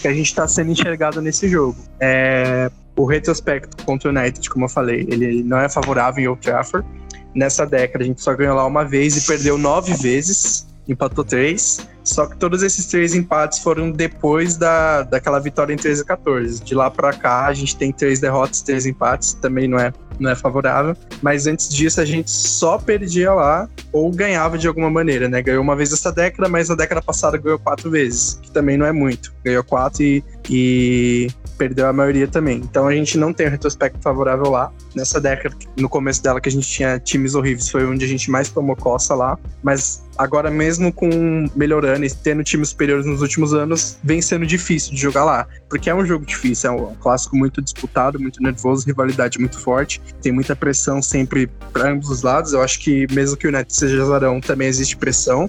que a gente está sendo enxergado nesse jogo. É, o retrospecto contra o United, como eu falei, ele não é favorável em Old Trafford. Nessa década a gente só ganhou lá uma vez e perdeu nove vezes empatou três. Só que todos esses três empates foram depois da, daquela vitória em 13 e 14. De lá para cá, a gente tem três derrotas, três empates, também não é, não é favorável. Mas antes disso, a gente só perdia lá ou ganhava de alguma maneira, né? Ganhou uma vez essa década, mas na década passada ganhou quatro vezes, que também não é muito. Ganhou quatro e, e perdeu a maioria também. Então a gente não tem um retrospecto favorável lá. Nessa década, no começo dela, que a gente tinha times horríveis, foi onde a gente mais tomou coça lá. Mas agora, mesmo com melhorando e tendo times superiores nos últimos anos, vem sendo difícil de jogar lá. Porque é um jogo difícil, é um clássico muito disputado, muito nervoso, rivalidade muito forte. Tem muita pressão sempre para ambos os lados. Eu acho que, mesmo que o United seja azarão, também existe pressão.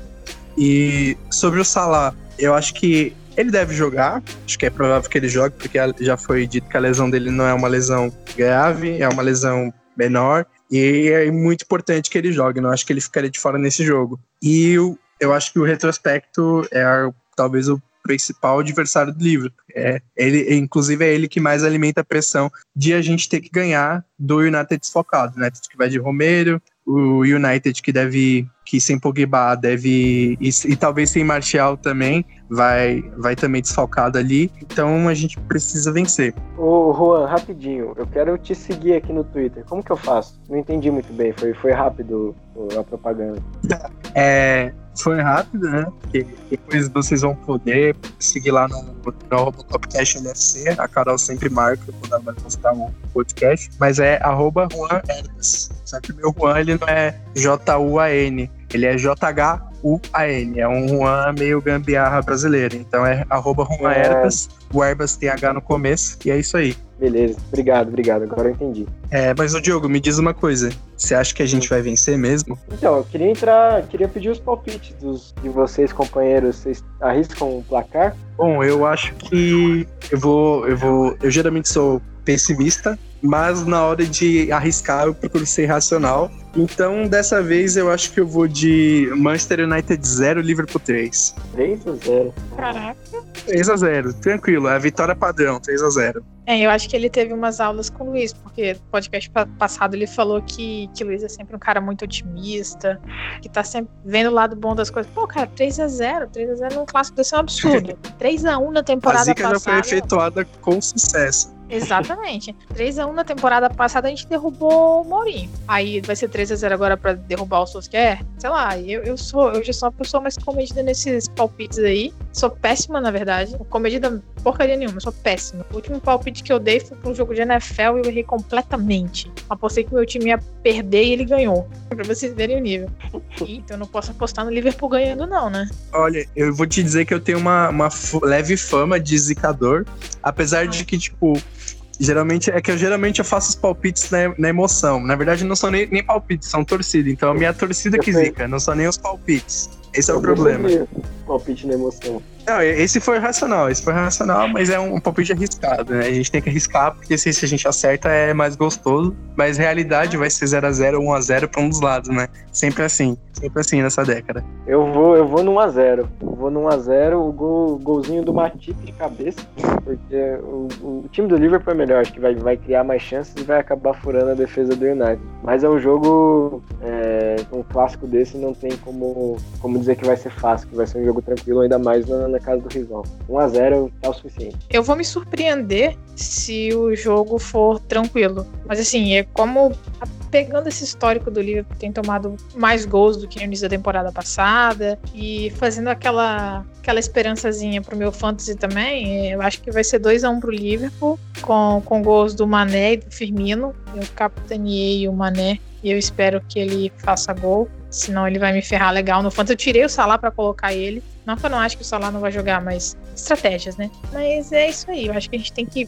E sobre o Salah, eu acho que ele deve jogar, acho que é provável que ele jogue, porque já foi dito que a lesão dele não é uma lesão grave, é uma lesão menor, e é muito importante que ele jogue, não acho que ele ficaria de fora nesse jogo. E eu, eu acho que o retrospecto é talvez o principal adversário do livro. É, ele, inclusive, é ele que mais alimenta a pressão de a gente ter que ganhar do United desfocado. O United que vai de Romero, o United que deve que sem Pogba deve. E, e, talvez sem Martial também, vai, vai também desfalcado ali. Então a gente precisa vencer. Ô, Juan, rapidinho, eu quero te seguir aqui no Twitter. Como que eu faço? Não entendi muito bem, foi, foi rápido a propaganda. É, foi rápido, né? Porque depois vocês vão poder seguir lá no, no Robocopcast LFC. A Carol sempre marca quando ela vai postar um podcast. Mas é arroba Juan Hermes. Só que o meu Juan ele não é J-U-A-N. Ele é J-H-U-A-N. É um Juan meio gambiarra brasileiro. Então é arroba Juan é. Herbas. O Herbas tem H no começo. E é isso aí. Beleza, obrigado, obrigado. Agora eu entendi. É, mas o Diogo, me diz uma coisa. Você acha que a gente vai vencer mesmo? Então, eu queria entrar, queria pedir os palpites dos, de vocês, companheiros. Vocês arriscam um placar? Bom, eu acho que eu vou, eu vou, eu geralmente sou pessimista, mas na hora de arriscar eu procuro ser racional. Então, dessa vez eu acho que eu vou de Manchester United 0, Liverpool 3. 3 a 0. Caraca. 3 a 0, tranquilo, é a vitória padrão, 3 a 0. É, eu acho que ele teve umas aulas com o Luiz, porque no podcast passado ele falou que, que o Luiz é sempre um cara muito otimista, que tá sempre vendo o lado bom das coisas. Pô, cara, 3 a 0 3 a 0 num clássico desse é um absurdo. 3 a 1 na temporada a zica passada. já foi efetuada com sucesso. Exatamente. 3x1 na temporada passada a gente derrubou o Mourinho. Aí vai ser 3x0 agora pra derrubar o Solskjaer? Sei lá, eu, eu sou, eu já sou uma pessoa mais comedida nesses palpites aí. Sou péssima, na verdade. Comedida porcaria nenhuma, sou péssima. O último palpite que eu dei foi pra um jogo de NFL e eu errei completamente. Apostei que o meu time ia perder e ele ganhou. Pra vocês verem o nível. Então eu não posso apostar no Liverpool ganhando, não, né? Olha, eu vou te dizer que eu tenho uma, uma leve fama de zicador. Apesar de que, tipo, Geralmente é que eu geralmente eu faço os palpites na, na emoção. Na verdade, não são nem, nem palpites, são torcida. Então a minha torcida que zica, não são nem os palpites. Esse é o problema. Palpite na emoção. Não, esse foi racional, esse foi racional, mas é um palpite arriscado, né? A gente tem que arriscar, porque se, se a gente acerta é mais gostoso, mas realidade vai ser 0x0 ou 1x0 pra um dos lados, né? Sempre assim, sempre assim nessa década. Eu vou, eu vou no 1x0. vou no 1x0, o gol, golzinho do Matip de cabeça, porque o, o, time do Liverpool é melhor, acho que vai, vai criar mais chances e vai acabar furando a defesa do United. Mas é um jogo, é, um clássico desse, não tem como, como dizer que vai ser fácil, que vai ser um jogo tranquilo, ainda mais na, na casa do rival. 1x0 é o suficiente. Eu vou me surpreender se o jogo for tranquilo. Mas assim, é como pegando esse histórico do Liverpool, tem tomado mais gols do que no início da temporada passada e fazendo aquela aquela esperançazinha pro meu fantasy também, eu acho que vai ser 2 a 1 um pro Liverpool com, com gols do Mané e do Firmino. Eu capitaneei o Mané e eu espero que ele faça gol, senão ele vai me ferrar legal no fantasy. Eu tirei o Salah para colocar ele não que eu não acho que o Salah não vai jogar, mas estratégias, né? Mas é isso aí. Eu acho que a gente tem que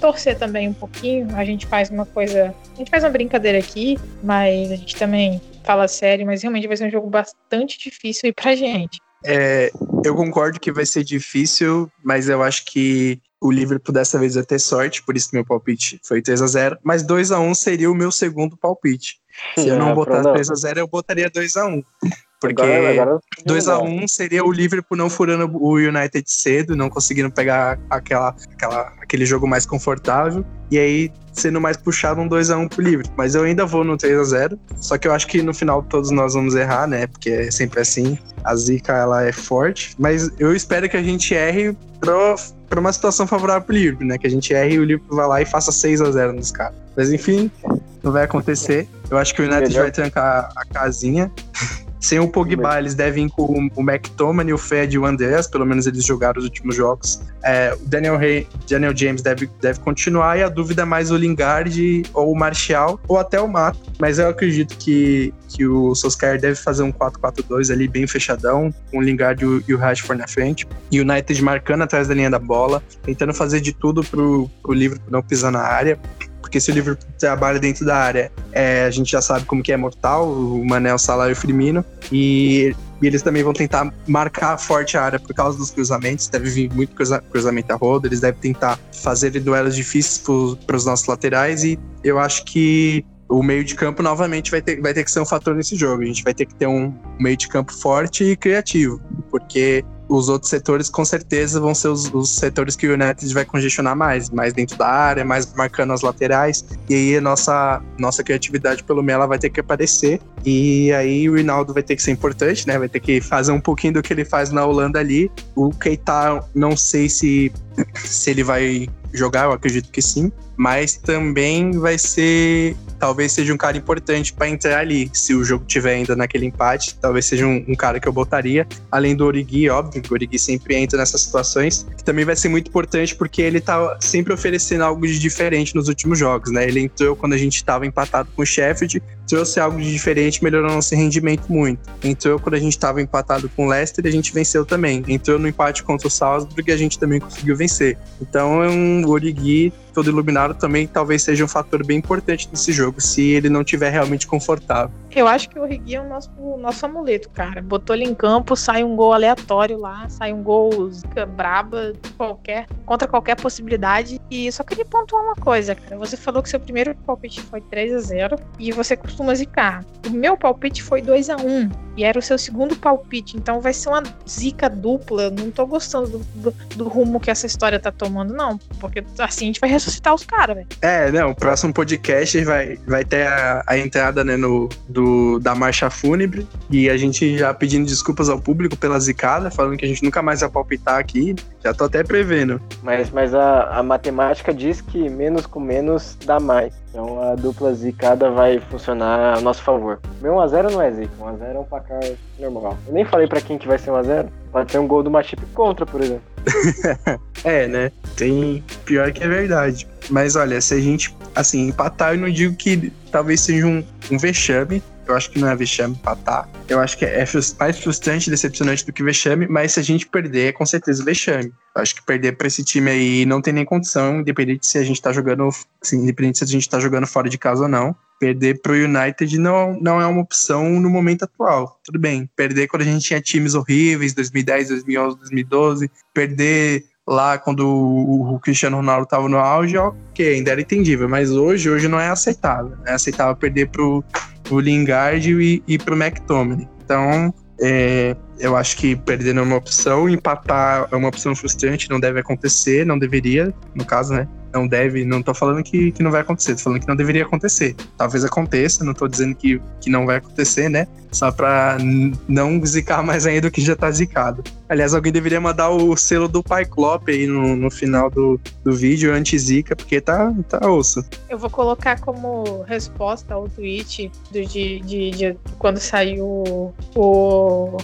torcer também um pouquinho. A gente faz uma coisa. A gente faz uma brincadeira aqui, mas a gente também fala sério. Mas realmente vai ser um jogo bastante difícil aí pra gente. É, eu concordo que vai ser difícil, mas eu acho que o Liverpool dessa vez vai ter sorte, por isso meu palpite foi 3 a 0 Mas 2 a 1 seria o meu segundo palpite. Se eu não é, botar 3 a 0 eu botaria 2 a 1 porque 2x1 um seria o Liverpool não furando o United cedo, não conseguindo pegar aquela, aquela, aquele jogo mais confortável. E aí sendo mais puxado um 2x1 um pro Liverpool. Mas eu ainda vou no 3x0. Só que eu acho que no final todos nós vamos errar, né? Porque é sempre assim. A zica ela é forte. Mas eu espero que a gente erre pro, pra uma situação favorável pro Liverpool, né? Que a gente erre e o Liverpool vá lá e faça 6x0 nos caras. Mas enfim, não vai acontecer. Eu acho que o United vai trancar a casinha. Sem o Pogba, eles devem ir com o McTominay, o Fed e o Andreas, pelo menos eles jogaram os últimos jogos. É, o Daniel, Daniel James deve, deve continuar e a dúvida é mais o Lingard ou o Martial ou até o Mato. Mas eu acredito que, que o Solskjaer deve fazer um 4-4-2 ali bem fechadão, com o Lingard e o Rashford na frente. E o United marcando atrás da linha da bola, tentando fazer de tudo pro, pro Liverpool não pisar na área porque se o Liverpool trabalha dentro da área, é, a gente já sabe como que é mortal, o Manel, o Salah e o Firmino, e, e, eles também vão tentar marcar forte a área por causa dos cruzamentos, deve vir muito cruza, cruzamento a roda, eles devem tentar fazer duelos difíceis para os nossos laterais, e eu acho que o meio de campo novamente vai ter, vai ter que ser um fator nesse jogo. A gente vai ter que ter um meio de campo forte e criativo, porque os outros setores com certeza vão ser os, os, setores que o United vai congestionar mais, mais dentro da área, mais marcando as laterais. E aí a nossa, nossa criatividade pelo meio ela vai ter que aparecer. E aí o Rinaldo vai ter que ser importante, né? Vai ter que fazer um pouquinho do que ele faz na Holanda ali. O Keita, não sei se, se ele vai jogar, eu acredito que sim, mas também vai ser talvez seja um cara importante para entrar ali. Se o jogo tiver ainda naquele empate, talvez seja um, um, cara que eu botaria. Além do Origi, óbvio, o Origi sempre entra nessas situações, que também vai ser muito importante porque ele tá sempre oferecendo algo de diferente nos últimos jogos, né? Ele entrou quando a gente estava empatado com o Sheffield, trouxe algo de diferente, melhorou nosso rendimento muito. Entrou quando a gente estava empatado com o Leicester a gente venceu também. Entrou no empate contra o Salzburg a gente também conseguiu vencer. Então, é um Origi todo iluminado também talvez seja um fator bem importante nesse jogo, se ele não tiver realmente confortável. Eu acho que o Rigui é o nosso, o nosso amuleto, cara. Botou ele em campo, sai um gol aleatório lá, sai um gol braba, qualquer, contra qualquer possibilidade. E só queria pontuar uma coisa, cara. Você falou que seu primeiro palpite foi 3 a 0 e você costuma zicar. O meu palpite foi 2 a 1 e era o seu segundo palpite, então vai ser uma zica dupla. Não tô gostando do, do, do rumo que essa história tá tomando, não. Porque assim a gente vai ressuscitar os caras, velho. É, não, o próximo podcast vai, vai ter a, a entrada, né, no, do, da marcha fúnebre. E a gente já pedindo desculpas ao público pela zicada, falando que a gente nunca mais vai palpitar aqui. Já tô até prevendo. Mas, mas a, a matemática diz que menos com menos dá mais. Então a dupla zicada vai funcionar a nosso favor. Meu 1x0 não é zica, 1x0 é um placar normal. Eu nem falei para quem que vai ser 1x0. Pode ser um gol do Matip contra, por exemplo. é, né? Tem. Pior que é verdade. Mas olha, se a gente, assim, empatar, eu não digo que talvez seja um, um vexame. Eu acho que não é vexame empatar. Eu acho que é mais frustrante e decepcionante do que vexame, mas se a gente perder, é com certeza vexame. Eu acho que perder para esse time aí não tem nem condição, independente se a gente tá jogando, assim, independente se a gente tá jogando fora de casa ou não. Perder pro United não, não é uma opção no momento atual. Tudo bem, perder quando a gente tinha times horríveis, 2010, 2011, 2012, perder lá quando o, Cristiano Ronaldo estava no auge, ok, ainda era entendível, mas hoje, hoje não é aceitável. É aceitável perder pro, pro Lingard e, e pro McTominay. Então, é, eu acho que perder é uma opção, empatar é uma opção frustrante, não deve acontecer, não deveria, no caso, né? Não deve, não tô falando que, que não vai acontecer, tô falando que não deveria acontecer. Talvez aconteça, não tô dizendo que, que não vai acontecer, né? Só pra não zicar mais ainda do que já tá zicado. Aliás, alguém deveria mandar o selo do Pai Klopp aí no, no final do, do vídeo, anti-zica, porque tá, tá osso. Eu vou colocar como resposta ao tweet do, de, de, de quando saiu o o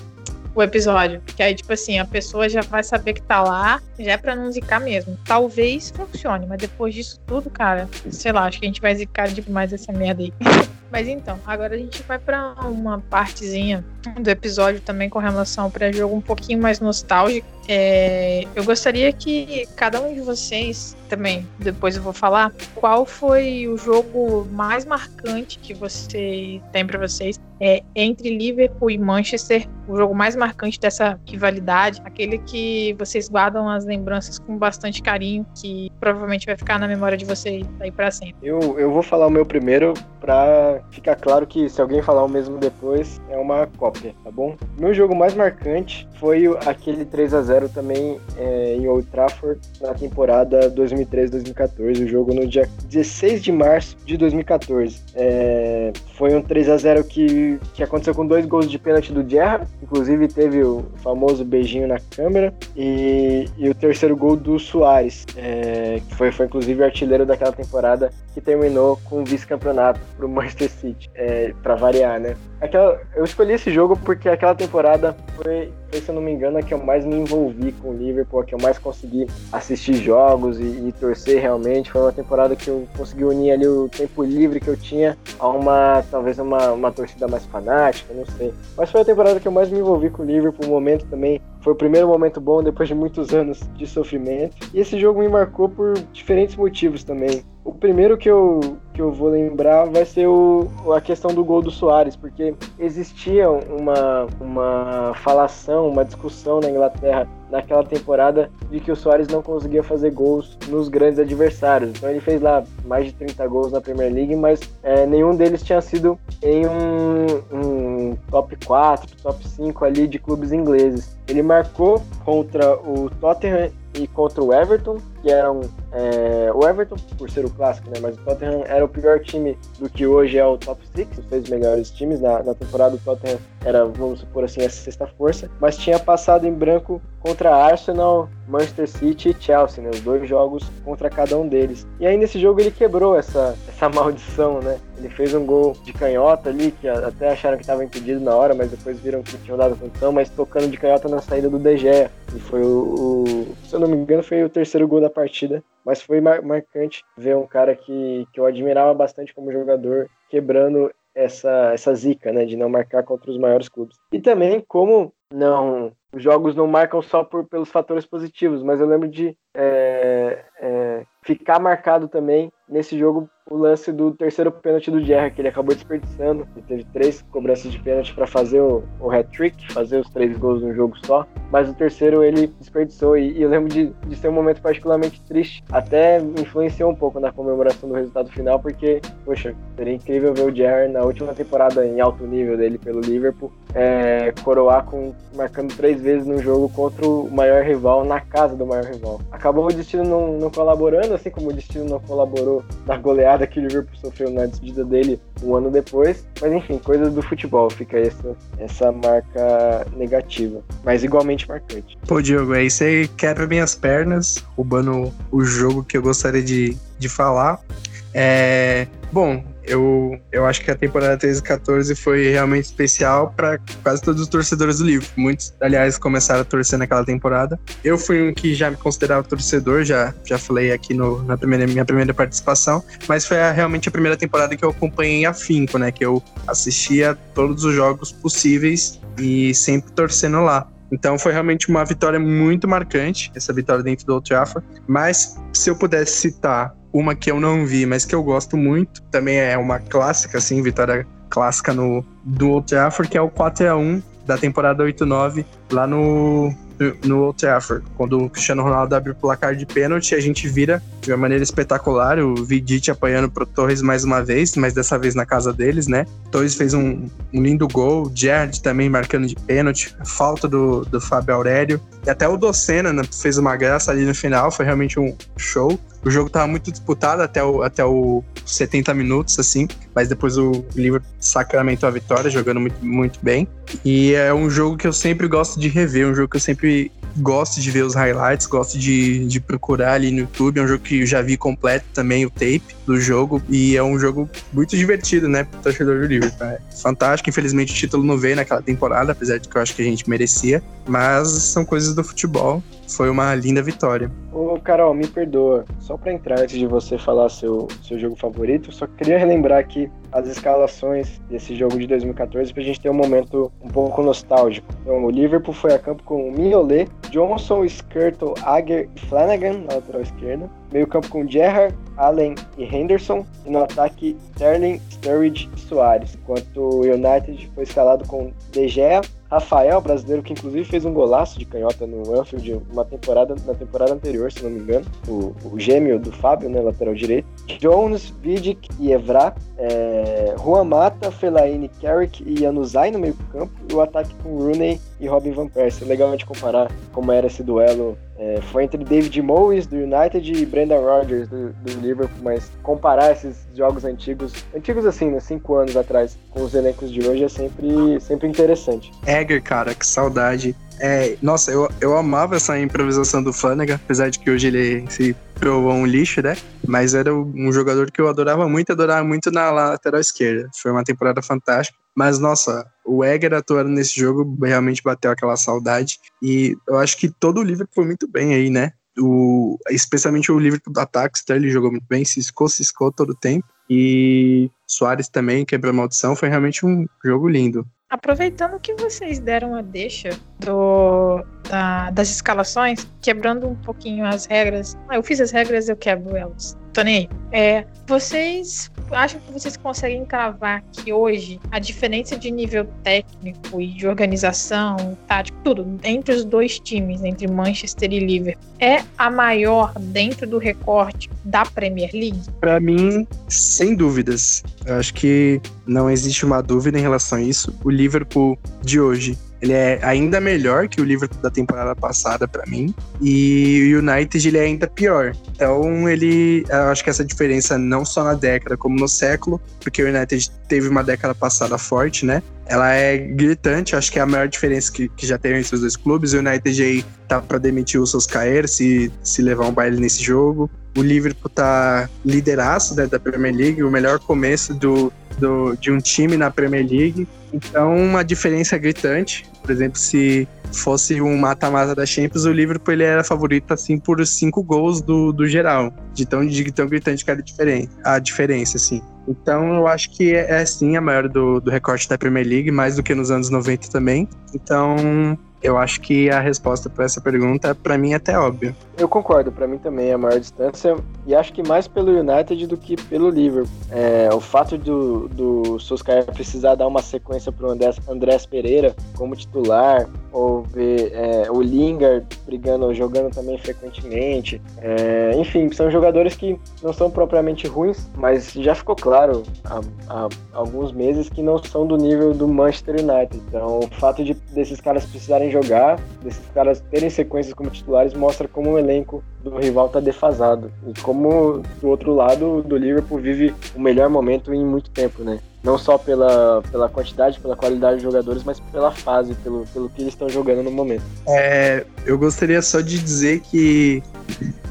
episódio. Que aí, tipo assim, a pessoa já vai saber que tá lá, já é pra não zicar mesmo. Talvez funcione, mas depois disso tudo, cara, sei lá, acho que a gente vai zicar demais essa merda aí. Mas então, agora a gente vai para uma partezinha do episódio também com relação ao pré-jogo um pouquinho mais nostálgico. É, eu gostaria que cada um de vocês também, depois eu vou falar, qual foi o jogo mais marcante que você tem para vocês é, entre Liverpool e Manchester, o jogo mais marcante dessa rivalidade, aquele que vocês guardam as lembranças com bastante carinho, que provavelmente vai ficar na memória de vocês aí para sempre. Eu, eu vou falar o meu primeiro para fica claro que se alguém falar o mesmo depois, é uma cópia, tá bom? Meu jogo mais marcante foi aquele 3 a 0 também é, em Old Trafford na temporada 2013-2014, o jogo no dia 16 de março de 2014. É, foi um 3 a 0 que, que aconteceu com dois gols de pênalti do Gerrard, inclusive teve o famoso beijinho na câmera, e, e o terceiro gol do Soares, é, que foi, foi inclusive o artilheiro daquela temporada que terminou com o vice-campeonato pro Manchester City, é, para variar, né? Aquela, eu escolhi esse jogo porque aquela temporada foi, se eu não me engano, a que eu mais me envolvi com o Liverpool, a que eu mais consegui assistir jogos e, e, torcer realmente. Foi uma temporada que eu consegui unir ali o tempo livre que eu tinha a uma, talvez, uma, uma torcida mais fanática, não sei. Mas foi a temporada que eu mais me envolvi com o Liverpool, o momento também foi o primeiro momento bom depois de muitos anos de sofrimento. E esse jogo me marcou por diferentes motivos também. O primeiro que eu, que eu vou lembrar vai ser o, a questão do gol do Soares, porque existia uma, uma falação, uma discussão na Inglaterra naquela temporada de que o Soares não conseguia fazer gols nos grandes adversários. Então ele fez lá mais de 30 gols na Premier League, mas é, nenhum deles tinha sido em um, um top 4, top 5 ali de clubes ingleses. Ele marcou contra o Tottenham e contra o Everton, que eram é, o Everton, por ser o clássico, né? Mas o Tottenham era o pior time do que hoje é o top 6, os seis melhores times. Na, na temporada o Tottenham era, vamos supor assim, a sexta força, mas tinha passado em branco contra Arsenal, Manchester City e Chelsea, né? Os dois jogos contra cada um deles. E aí nesse jogo ele quebrou essa, essa maldição, né? Ele fez um gol de canhota ali, que até acharam que estava impedido na hora, mas depois viram que tinham dado condição, mas tocando de canhota na saída do De Gea. E foi o, o, se eu não me engano, foi o terceiro gol da partida. Mas foi mar marcante ver um cara que, que eu admirava bastante como jogador, quebrando essa, essa zica, né, de não marcar contra os maiores clubes. E também como não os jogos não marcam só por, pelos fatores positivos, mas eu lembro de é, é, ficar marcado também nesse jogo o lance do terceiro pênalti do Gerra, que ele acabou desperdiçando. Ele teve três cobranças de pênalti para fazer o, o hat-trick, fazer os três gols num jogo só, mas o terceiro ele desperdiçou. E, e eu lembro de, de ser um momento particularmente triste, até influenciou um pouco na comemoração do resultado final, porque, poxa, seria incrível ver o Gerra na última temporada em alto nível dele pelo Liverpool, é, coroar com marcando três vezes no jogo contra o maior rival, na casa do maior rival. Acabou o destino não, não colaborando, assim como o destino não colaborou na goleada que o Liverpool sofreu na despedida dele um ano depois. Mas enfim, coisas do futebol, fica essa, essa marca negativa, mas igualmente marcante. Pô, Diogo, aí você quebra minhas pernas, roubando o jogo que eu gostaria de, de falar. É, bom, eu, eu acho que a temporada 13 e 14 foi realmente especial para quase todos os torcedores do livro. Muitos, aliás, começaram a torcer naquela temporada. Eu fui um que já me considerava torcedor, já, já falei aqui no, na primeira, minha primeira participação, mas foi a, realmente a primeira temporada que eu acompanhei afinco, né? Que eu assistia todos os jogos possíveis e sempre torcendo lá. Então foi realmente uma vitória muito marcante, essa vitória dentro do Old Trafford. Mas se eu pudesse citar uma que eu não vi, mas que eu gosto muito, também é uma clássica, assim, vitória clássica no, do Old Trafford, que é o 4 a 1 da temporada 8-9, lá no, no Old Trafford, quando o Cristiano Ronaldo abre o placar de pênalti, a gente vira de uma maneira espetacular, o Vidic apanhando pro Torres mais uma vez, mas dessa vez na casa deles, né? Torres fez um, um lindo gol, Gerrard também marcando de pênalti, falta do, do Fábio Aurélio, e até o Docena né, fez uma graça ali no final, foi realmente um show. O jogo tava muito disputado até o, até o 70 minutos, assim, mas depois o Liverpool sacramentou a vitória, jogando muito, muito bem. E é um jogo que eu sempre gosto de rever, um jogo que eu sempre gosto de ver os highlights, gosto de, de procurar ali no YouTube. É um jogo que eu já vi completo também, o tape do jogo, e é um jogo muito divertido, né, pro torcedor do Liverpool. É fantástico, infelizmente o título não veio naquela temporada, apesar de que eu acho que a gente merecia, mas são coisas do futebol. Foi uma linda vitória. Ô, Carol, me perdoa. Só para entrar antes de você falar seu, seu jogo favorito, só queria relembrar aqui as escalações desse jogo de 2014 pra gente ter um momento um pouco nostálgico. Então, o Liverpool foi a campo com Mignolet, Johnson, Skirtle, Ager e Flanagan na lateral esquerda. Meio campo com Gerrard, Allen e Henderson. E no ataque, Sterling, Sturridge e Soares. Enquanto o United foi escalado com De Gea, Rafael, brasileiro que inclusive fez um golaço de canhota no Anfield uma temporada, na temporada anterior, se não me engano. O, o gêmeo do Fábio, né, lateral direito. Jones, Vidic e Evra. É, Juan Mata, Fellaini, Carrick e Januzaj no meio campo. E o ataque com Rooney e Robin Van Persie. Legal a gente comparar como era esse duelo é, foi entre David Moyes do United e Brendan Rodgers do, do, Liverpool, mas comparar esses jogos antigos, antigos assim, né, cinco anos atrás, com os elencos de hoje é sempre, sempre interessante. Egger, cara, que saudade. É, nossa, eu, eu amava essa improvisação do Flanagan, apesar de que hoje ele se provou um lixo, né? Mas era um jogador que eu adorava muito, adorava muito na lateral esquerda. Foi uma temporada fantástica. Mas, nossa, o Egger atuando nesse jogo realmente bateu aquela saudade. E eu acho que todo o Liverpool foi muito bem aí, né? O, especialmente o Liverpool do ataque, ele jogou muito bem, ciscou, ciscou todo o tempo. E Soares também quebrou a maldição. Foi realmente um jogo lindo. Aproveitando que vocês deram a deixa do, da, das escalações, quebrando um pouquinho as regras. Ah, eu fiz as regras, eu quebro elas. Tô nem aí. É, vocês acham que vocês conseguem cravar que hoje a diferença de nível técnico e de organização, tático, tudo, entre os dois times, entre Manchester e Liverpool, é a maior dentro do recorte da Premier League? Para mim, sem dúvidas. Eu acho que não existe uma dúvida em relação a isso. O Liverpool de hoje ele é ainda melhor que o Liverpool da temporada passada para mim. E o United ele é ainda pior. Então ele, eu acho que essa diferença não só na década como no século, porque o United teve uma década passada forte, né? Ela é gritante, acho que é a maior diferença que, que já tem entre os dois clubes. O United aí tá para demitir o Solskjaer se, se levar um baile nesse jogo. O Liverpool tá lideraço né, da Premier League, o melhor começo do, do, de um time na Premier League. Então, uma diferença gritante. Por exemplo, se fosse um mata-mata da Champions, o Liverpool ele era favorito assim por cinco gols do, do geral. De tão, de tão gritante que era a diferença, assim. Então eu acho que é, é sim a maior do, do recorte da Premier League, mais do que nos anos 90 também. Então eu acho que a resposta para essa pergunta, para mim, é até óbvia. Eu concordo, para mim também é a maior distância, e acho que mais pelo United do que pelo Liverpool. É, o fato do, do Solskjaer precisar dar uma sequência para o Andrés Pereira como titular, ou ver é, o Lingard brigando, jogando também frequentemente. É, enfim, são jogadores que não são propriamente ruins, mas já ficou claro há, há, alguns meses que não são do nível do Manchester United. Então, o fato de desses caras precisarem jogar, desses caras terem sequências como titulares, mostra como o elenco do rival está defasado e como do outro lado do Liverpool vive o melhor momento em muito tempo, né? Não só pela, pela quantidade, pela qualidade de jogadores, mas pela fase, pelo, pelo que eles estão jogando no momento. É, eu gostaria só de dizer que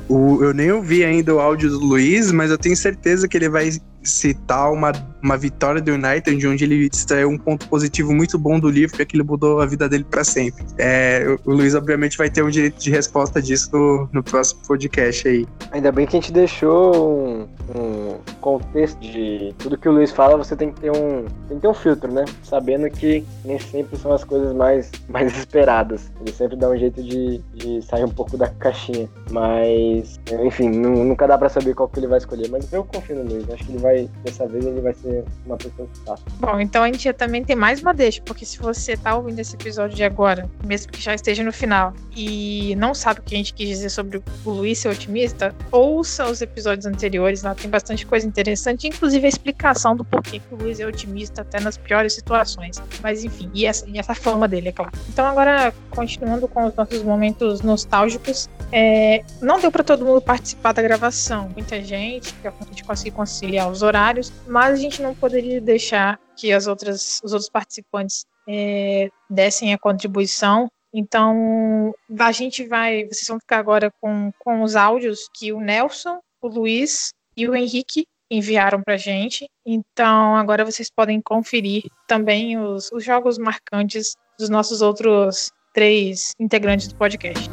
o, eu nem ouvi ainda o áudio do Luiz, mas eu tenho certeza que ele vai citar uma, uma vitória do United, onde ele extraiu um ponto positivo muito bom do livro, que ele mudou a vida dele para sempre. É, o, Luiz, obviamente, vai ter um direito de resposta disso no, no próximo podcast aí. Ainda bem que a gente deixou um, um, contexto de tudo que o Luiz fala, você tem que ter um, tem que ter um filtro, né? Sabendo que nem sempre são as coisas mais, mais esperadas. Ele sempre dá um jeito de, de sair um pouco da caixinha. Mas, enfim, nunca dá para saber qual que ele vai escolher. Mas eu confio no Luiz, acho que ele vai, dessa vez ele vai ser uma pessoa que tá. Bom, então a gente também tem mais uma deixa, porque se você tá ouvindo esse episódio de agora, mesmo que já esteja no final, e não sabe o que a gente quis dizer sobre o Luiz ser otimista, ouça os episódios anteriores, lá tem bastante coisa interessante, inclusive a explicação do porquê que o Luiz é otimista até nas piores situações. Mas enfim, e essa, e essa dele, é claro. Então agora, continuando com os nossos momentos nostálgicos, é, não deu para todo mundo participar da gravação. Muita gente, que a gente conseguir conciliar os horários, mas a gente não poderia deixar que as outras, os outros participantes é, dessem a contribuição. Então, a gente vai, vocês vão ficar agora com, com os áudios que o Nelson, o Luiz e o Henrique enviaram para gente. Então, agora vocês podem conferir também os, os jogos marcantes dos nossos outros três integrantes do podcast.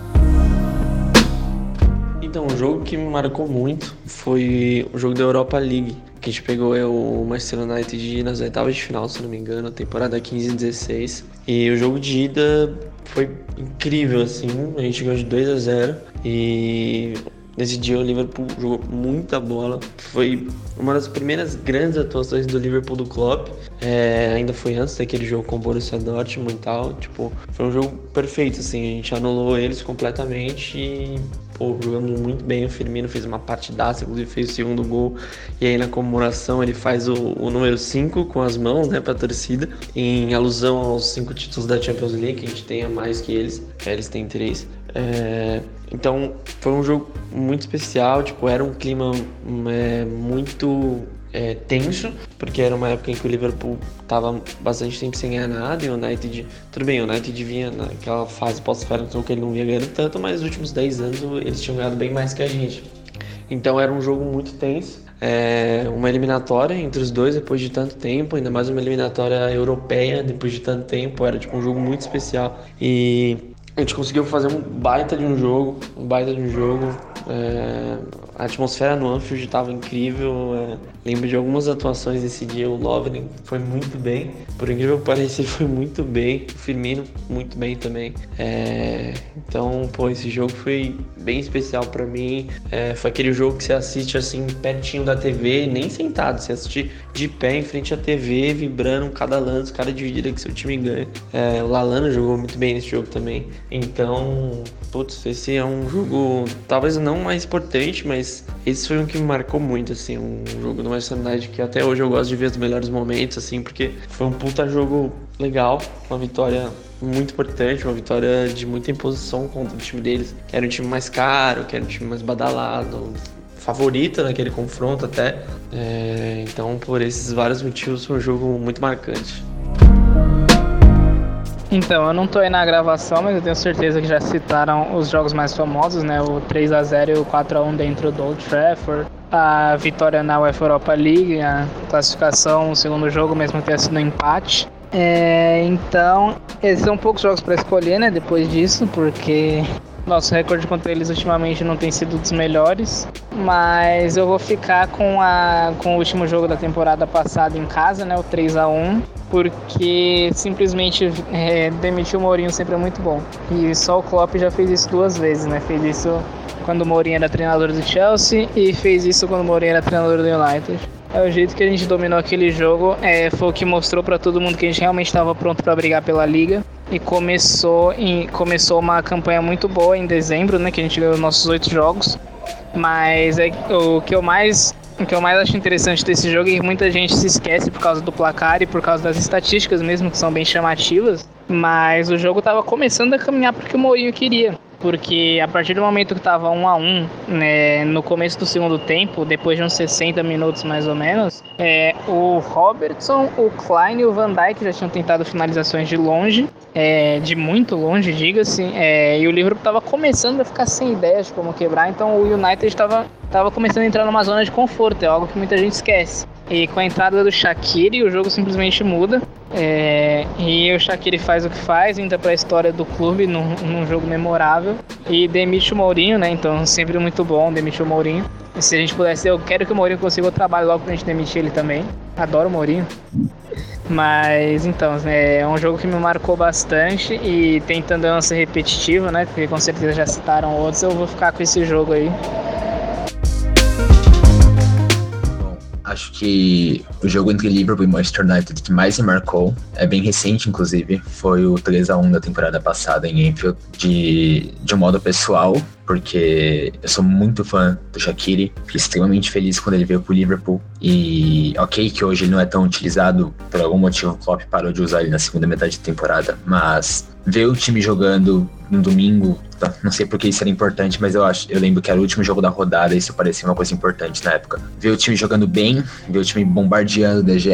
Então, um jogo que me marcou muito foi o jogo da Europa League, que a gente pegou é o Manchester United nas oitavas de final, se não me engano, temporada 15 e 16. E o jogo de ida foi incrível, assim, a gente ganhou de 2 a 0 e Nesse dia o Liverpool jogou muita bola. Foi uma das primeiras grandes atuações do Liverpool do Klopp. É, ainda foi antes daquele jogo com o Borussia Dortmund e tal. Tipo, foi um jogo perfeito, assim. A gente anulou eles completamente e pô, jogamos muito bem. O Firmino fez uma partidaça, inclusive fez o segundo gol. E aí na comemoração ele faz o, o número 5 com as mãos, né, pra torcida, em alusão aos cinco títulos da Champions League, que a gente tem a mais que eles. Eles têm três. É, então foi um jogo muito especial, tipo, era um clima é, muito é, tenso, porque era uma época em que o Liverpool estava bastante tempo sem ganhar nada e o United, tudo bem, o United vinha naquela fase pós-fera, então que ele não vinha ganhando tanto, mas nos últimos 10 anos eles tinham ganhado bem mais que a gente. Então era um jogo muito tenso, é, uma eliminatória entre os dois depois de tanto tempo, ainda mais uma eliminatória europeia depois de tanto tempo, era tipo um jogo muito especial e a gente conseguiu fazer um baita de um jogo, um baita de um jogo. É, a atmosfera no Anfield estava incrível. É, lembro de algumas atuações desse dia. O Lovren foi muito bem. Por incrível que pareça, ele foi muito bem. O Firmino, muito bem também. É, então, pô, esse jogo foi bem especial para mim. É, foi aquele jogo que você assiste assim, pertinho da TV, nem sentado. Você assiste de pé em frente à TV, vibrando cada lance, cada dividida que seu time ganha. É, o Lalana jogou muito bem nesse jogo também. Então, putz, esse é um jogo talvez não mais importante, mas esse foi um que me marcou muito, assim, um jogo do Manchester United que até hoje eu gosto de ver os melhores momentos, assim, porque foi um puta jogo legal, uma vitória muito importante, uma vitória de muita imposição contra o time deles, que era um time mais caro, que era um time mais badalado, favorita naquele confronto até. É, então, por esses vários motivos, foi um jogo muito marcante. Então, eu não tô aí na gravação, mas eu tenho certeza que já citaram os jogos mais famosos, né? O 3 a 0 e o 4 a 1 dentro do Old Trafford. A vitória na UEFA Europa League, a classificação, o segundo jogo, mesmo que tenha sido um empate. É, então, esses são poucos jogos para escolher, né? Depois disso, porque nosso recorde contra eles ultimamente não tem sido dos melhores, mas eu vou ficar com, a, com o último jogo da temporada passada em casa, né, o 3 a 1 porque simplesmente é, demitir o Mourinho sempre é muito bom. E só o Klopp já fez isso duas vezes, né? Fez isso quando o Mourinho era treinador do Chelsea e fez isso quando o Mourinho era treinador do United. É o jeito que a gente dominou aquele jogo, é, foi o que mostrou para todo mundo que a gente realmente estava pronto para brigar pela liga. E começou, em, começou uma campanha muito boa em dezembro, né? Que a gente ganhou nossos oito jogos. Mas é, o que eu mais o que eu mais acho interessante desse jogo é que muita gente se esquece por causa do placar e por causa das estatísticas mesmo, que são bem chamativas. Mas o jogo estava começando a caminhar porque o Mourinho queria porque a partir do momento que estava 1 a 1 né, no começo do segundo tempo, depois de uns 60 minutos mais ou menos, é, o Robertson, o Klein e o Van Dijk já tinham tentado finalizações de longe, é, de muito longe, diga-se, é, e o Liverpool estava começando a ficar sem ideias de como quebrar, então o United estava começando a entrar numa zona de conforto, é algo que muita gente esquece. E com a entrada do Shaqiri, o jogo simplesmente muda. É, e o Shaqiri faz o que faz, entra para a história do clube num, num, jogo memorável. E demite o Mourinho, né? Então, sempre muito bom demitir o Mourinho. E se a gente pudesse, eu quero que o Mourinho consiga o trabalho logo pra gente demitir ele também. Adoro o Mourinho. Mas então, né, é um jogo que me marcou bastante e tentando não ser repetitivo, né? Porque com certeza já citaram outros, eu vou ficar com esse jogo aí. Acho que o jogo entre Liverpool e Manchester United que mais me marcou, é bem recente inclusive, foi o 3 a 1 da temporada passada em Enfield, de, de um modo pessoal, porque eu sou muito fã do Shaqiri, fiquei extremamente feliz quando ele veio pro Liverpool. E ok que hoje ele não é tão utilizado, por algum motivo o Klopp parou de usar ele na segunda metade da temporada, mas ver o time jogando no domingo, tá, não sei porque isso era importante, mas eu acho, eu lembro que era o último jogo da rodada, isso parecia uma coisa importante na época. Ver o time jogando bem, ver o time bombardeando o DG,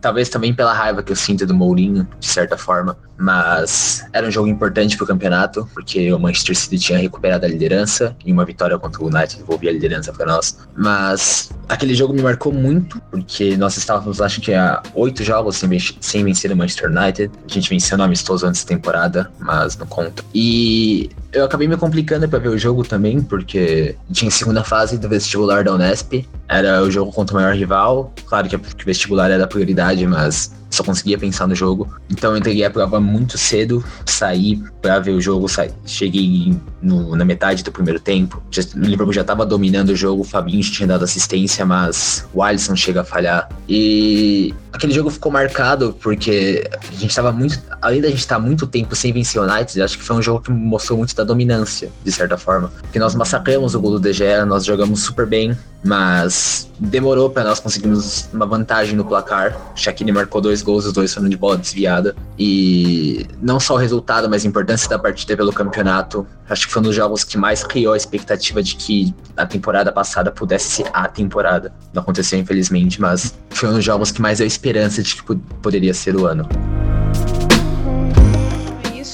talvez também pela raiva que eu sinto do Mourinho, de certa forma, mas era um jogo importante pro campeonato, porque o Manchester City tinha recuperado a liderança e uma vitória contra o United devolvia a liderança para nós. Mas aquele jogo me marcou muito, porque nós estávamos, acho que há oito jogos sem, sem vencer o Manchester United. A gente venceu no amistoso antes da temporada, mas não conta. E eu acabei me complicando para ver o jogo também, porque tinha segunda fase do vestibular da Unesp. Era o jogo contra o maior rival. Claro que o vestibular era a prioridade, mas só conseguia pensar no jogo. Então eu entreguei a prova muito cedo, saí para ver o jogo, saí, cheguei no, na metade do primeiro tempo. Já, o Liverpool já estava dominando o jogo, o Fabinho tinha dado assistência, mas o Alisson chega a falhar. E aquele jogo ficou marcado porque a gente estava muito, além da gente estar tá muito tempo sem vencer o United, acho que foi um jogo que mostrou muito da dominância, de certa forma. Porque nós massacramos o gol do DG, nós jogamos super bem, mas demorou para nós conseguirmos uma vantagem no placar. Shaquille marcou dois gols, os dois foram de bola desviada. E não só o resultado, mas a importância da partida pelo campeonato. Acho que foi um dos jogos que mais criou a expectativa de que a temporada passada pudesse ser a temporada. Não aconteceu, infelizmente, mas foi um dos jogos que mais deu esperança de que poderia ser o ano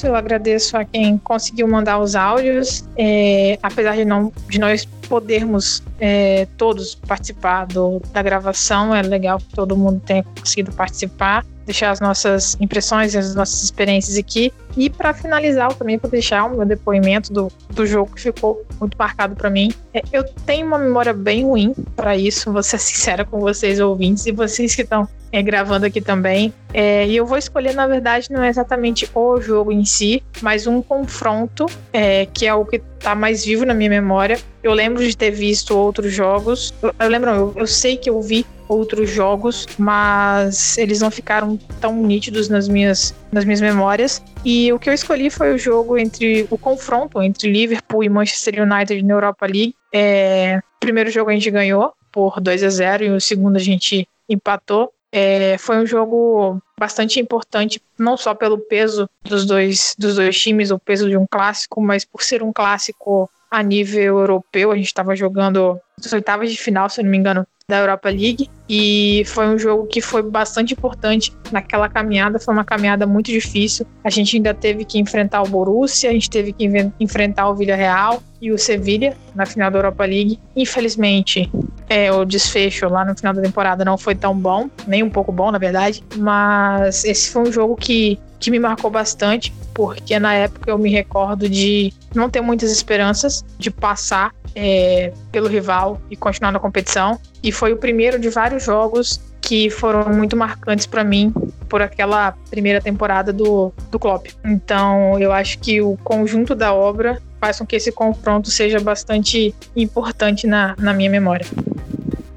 Eu agradeço a quem conseguiu mandar os áudios. É, apesar de, não, de nós podermos é, todos participar do, da gravação, é legal que todo mundo tenha conseguido participar. Deixar as nossas impressões e as nossas experiências aqui. E para finalizar, eu também vou deixar o meu depoimento do, do jogo que ficou muito marcado para mim. É, eu tenho uma memória bem ruim para isso, vou ser sincera com vocês, ouvintes, e vocês que estão é, gravando aqui também. É, e eu vou escolher, na verdade, não é exatamente o jogo em si, mas um confronto, é, que é o que tá mais vivo na minha memória. Eu lembro de ter visto outros jogos. Eu, eu lembro, eu, eu sei que eu vi outros jogos, mas eles não ficaram tão nítidos nas minhas, nas minhas memórias. E o que eu escolhi foi o jogo entre o confronto entre Liverpool e Manchester United na Europa League. É, o primeiro jogo a gente ganhou por 2 a 0 e o segundo a gente empatou. É, foi um jogo bastante importante, não só pelo peso dos dois, dos dois times, o peso de um clássico, mas por ser um clássico a nível europeu. A gente estava jogando as oitavas de final, se não me engano, da Europa League. E foi um jogo que foi bastante importante naquela caminhada. Foi uma caminhada muito difícil. A gente ainda teve que enfrentar o Borussia, a gente teve que enfrentar o Villarreal e o Sevilla na final da Europa League. Infelizmente, é, o desfecho lá no final da temporada não foi tão bom, nem um pouco bom, na verdade. Mas esse foi um jogo que, que me marcou bastante, porque na época eu me recordo de não ter muitas esperanças de passar é, pelo rival e continuar na competição. E foi o primeiro de vários jogos que foram muito marcantes para mim por aquela primeira temporada do, do Klopp. Então, eu acho que o conjunto da obra faz com que esse confronto seja bastante importante na, na minha memória.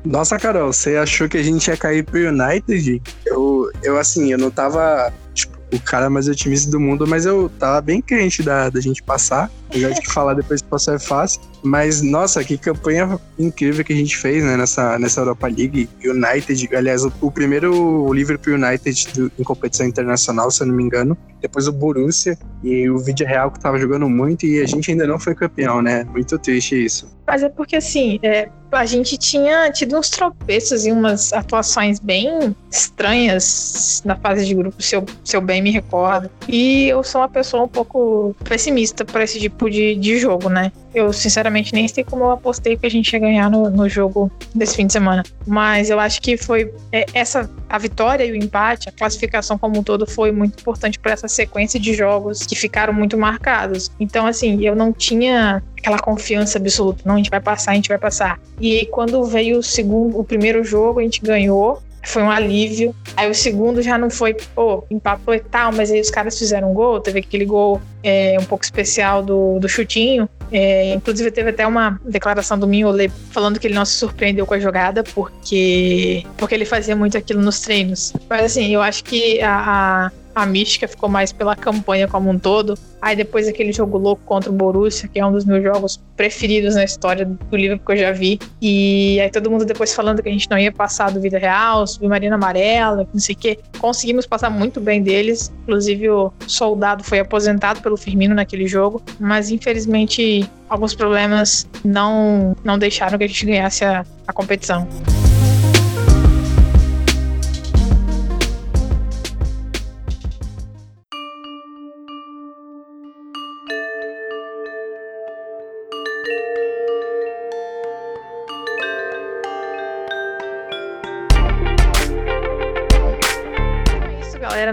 Nossa, Carol, você achou que a gente ia cair pro United? Eu, eu assim, eu não tava tipo, o cara mais otimista do mundo, mas eu tava bem crente da, da gente passar. Apesar de que falar depois que passar é fácil. Mas, nossa, que campanha incrível que a gente fez, né, nessa, nessa Europa League. United, aliás, o, o primeiro Liverpool United do, em competição internacional, se eu não me engano. Depois o Borussia e o Vídeo Real que tava jogando muito e a gente ainda não foi campeão, né? Muito triste isso. Mas é porque, assim, é, a gente tinha tido uns tropeços e umas atuações bem estranhas na fase de grupo, se eu, se eu bem me recordo. E eu sou uma pessoa um pouco pessimista para esse tipo de, de jogo, né? Eu, sinceramente, nem sei como eu apostei que a gente ia ganhar no, no jogo desse fim de semana. Mas eu acho que foi é, essa a vitória e o empate, a classificação como um todo foi muito importante para essa sequência de jogos que ficaram muito marcados. Então, assim, eu não tinha aquela confiança absoluta, não, a gente vai passar, a gente vai passar. E quando veio o segundo, o primeiro jogo, a gente ganhou, foi um alívio. Aí o segundo já não foi, pô, empatou e tal, mas aí os caras fizeram um gol, teve aquele gol é, um pouco especial do, do chutinho. É, inclusive teve até uma declaração do Mignolet falando que ele não se surpreendeu com a jogada porque, porque ele fazia muito aquilo nos treinos. Mas assim, eu acho que a, a a mística ficou mais pela campanha como um todo. Aí depois aquele jogo louco contra o Borussia, que é um dos meus jogos preferidos na história do livro que eu já vi. E aí todo mundo depois falando que a gente não ia passar do Vida Real, Submarino Amarela, não sei o quê. Conseguimos passar muito bem deles. Inclusive o soldado foi aposentado pelo Firmino naquele jogo. Mas infelizmente alguns problemas não, não deixaram que a gente ganhasse a, a competição.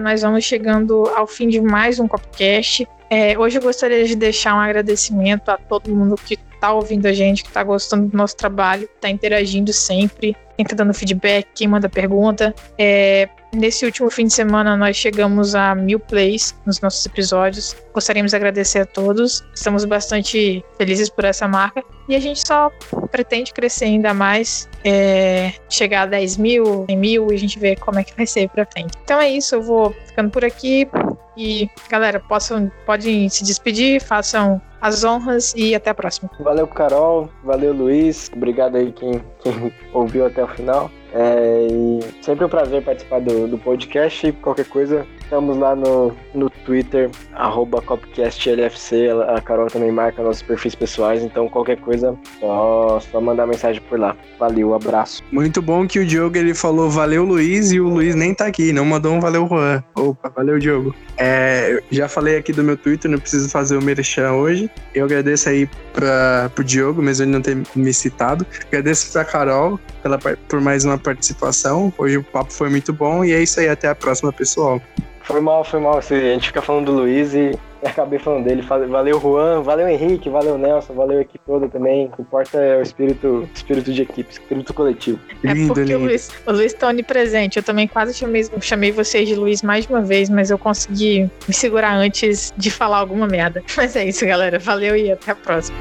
Nós vamos chegando ao fim de mais um Copcast. É, hoje eu gostaria de deixar um agradecimento a todo mundo que está ouvindo a gente, que está gostando do nosso trabalho, está interagindo sempre, quem está dando feedback, quem manda pergunta. É, nesse último fim de semana nós chegamos a mil plays nos nossos episódios. Gostaríamos de agradecer a todos. Estamos bastante felizes por essa marca. E a gente só pretende crescer ainda mais, é, chegar a 10 mil, 100 mil e a gente ver como é que vai ser pra frente. Então é isso, eu vou ficando por aqui. E galera, possam, podem se despedir, façam as honras e até a próxima. Valeu, Carol. Valeu, Luiz. Obrigado aí quem, quem ouviu até o final. É, e sempre um prazer participar do, do podcast. Qualquer coisa, Estamos lá no, no Twitter, arroba CopcastLFC. A Carol também marca nossos perfis pessoais, então qualquer coisa, só, só mandar mensagem por lá. Valeu, abraço. Muito bom que o Diogo ele falou valeu Luiz e o Luiz nem tá aqui, não mandou um valeu Juan. Opa, valeu Diogo. É, já falei aqui do meu Twitter, não preciso fazer o merchan hoje. Eu agradeço aí para pro Diogo, mesmo ele não ter me citado. Agradeço pra Carol pela, por mais uma participação. Hoje o papo foi muito bom e é isso aí. Até a próxima, pessoal. Foi mal, foi mal. A gente fica falando do Luiz e acabei falando dele. Valeu, Juan. Valeu, Henrique. Valeu, Nelson. Valeu a equipe toda também. O que importa é o espírito, espírito de equipe, espírito coletivo. É lindo, porque lindo. O, Luiz, o Luiz tá onipresente. Eu também quase chamei, chamei vocês de Luiz mais de uma vez, mas eu consegui me segurar antes de falar alguma merda. Mas é isso, galera. Valeu e até a próxima.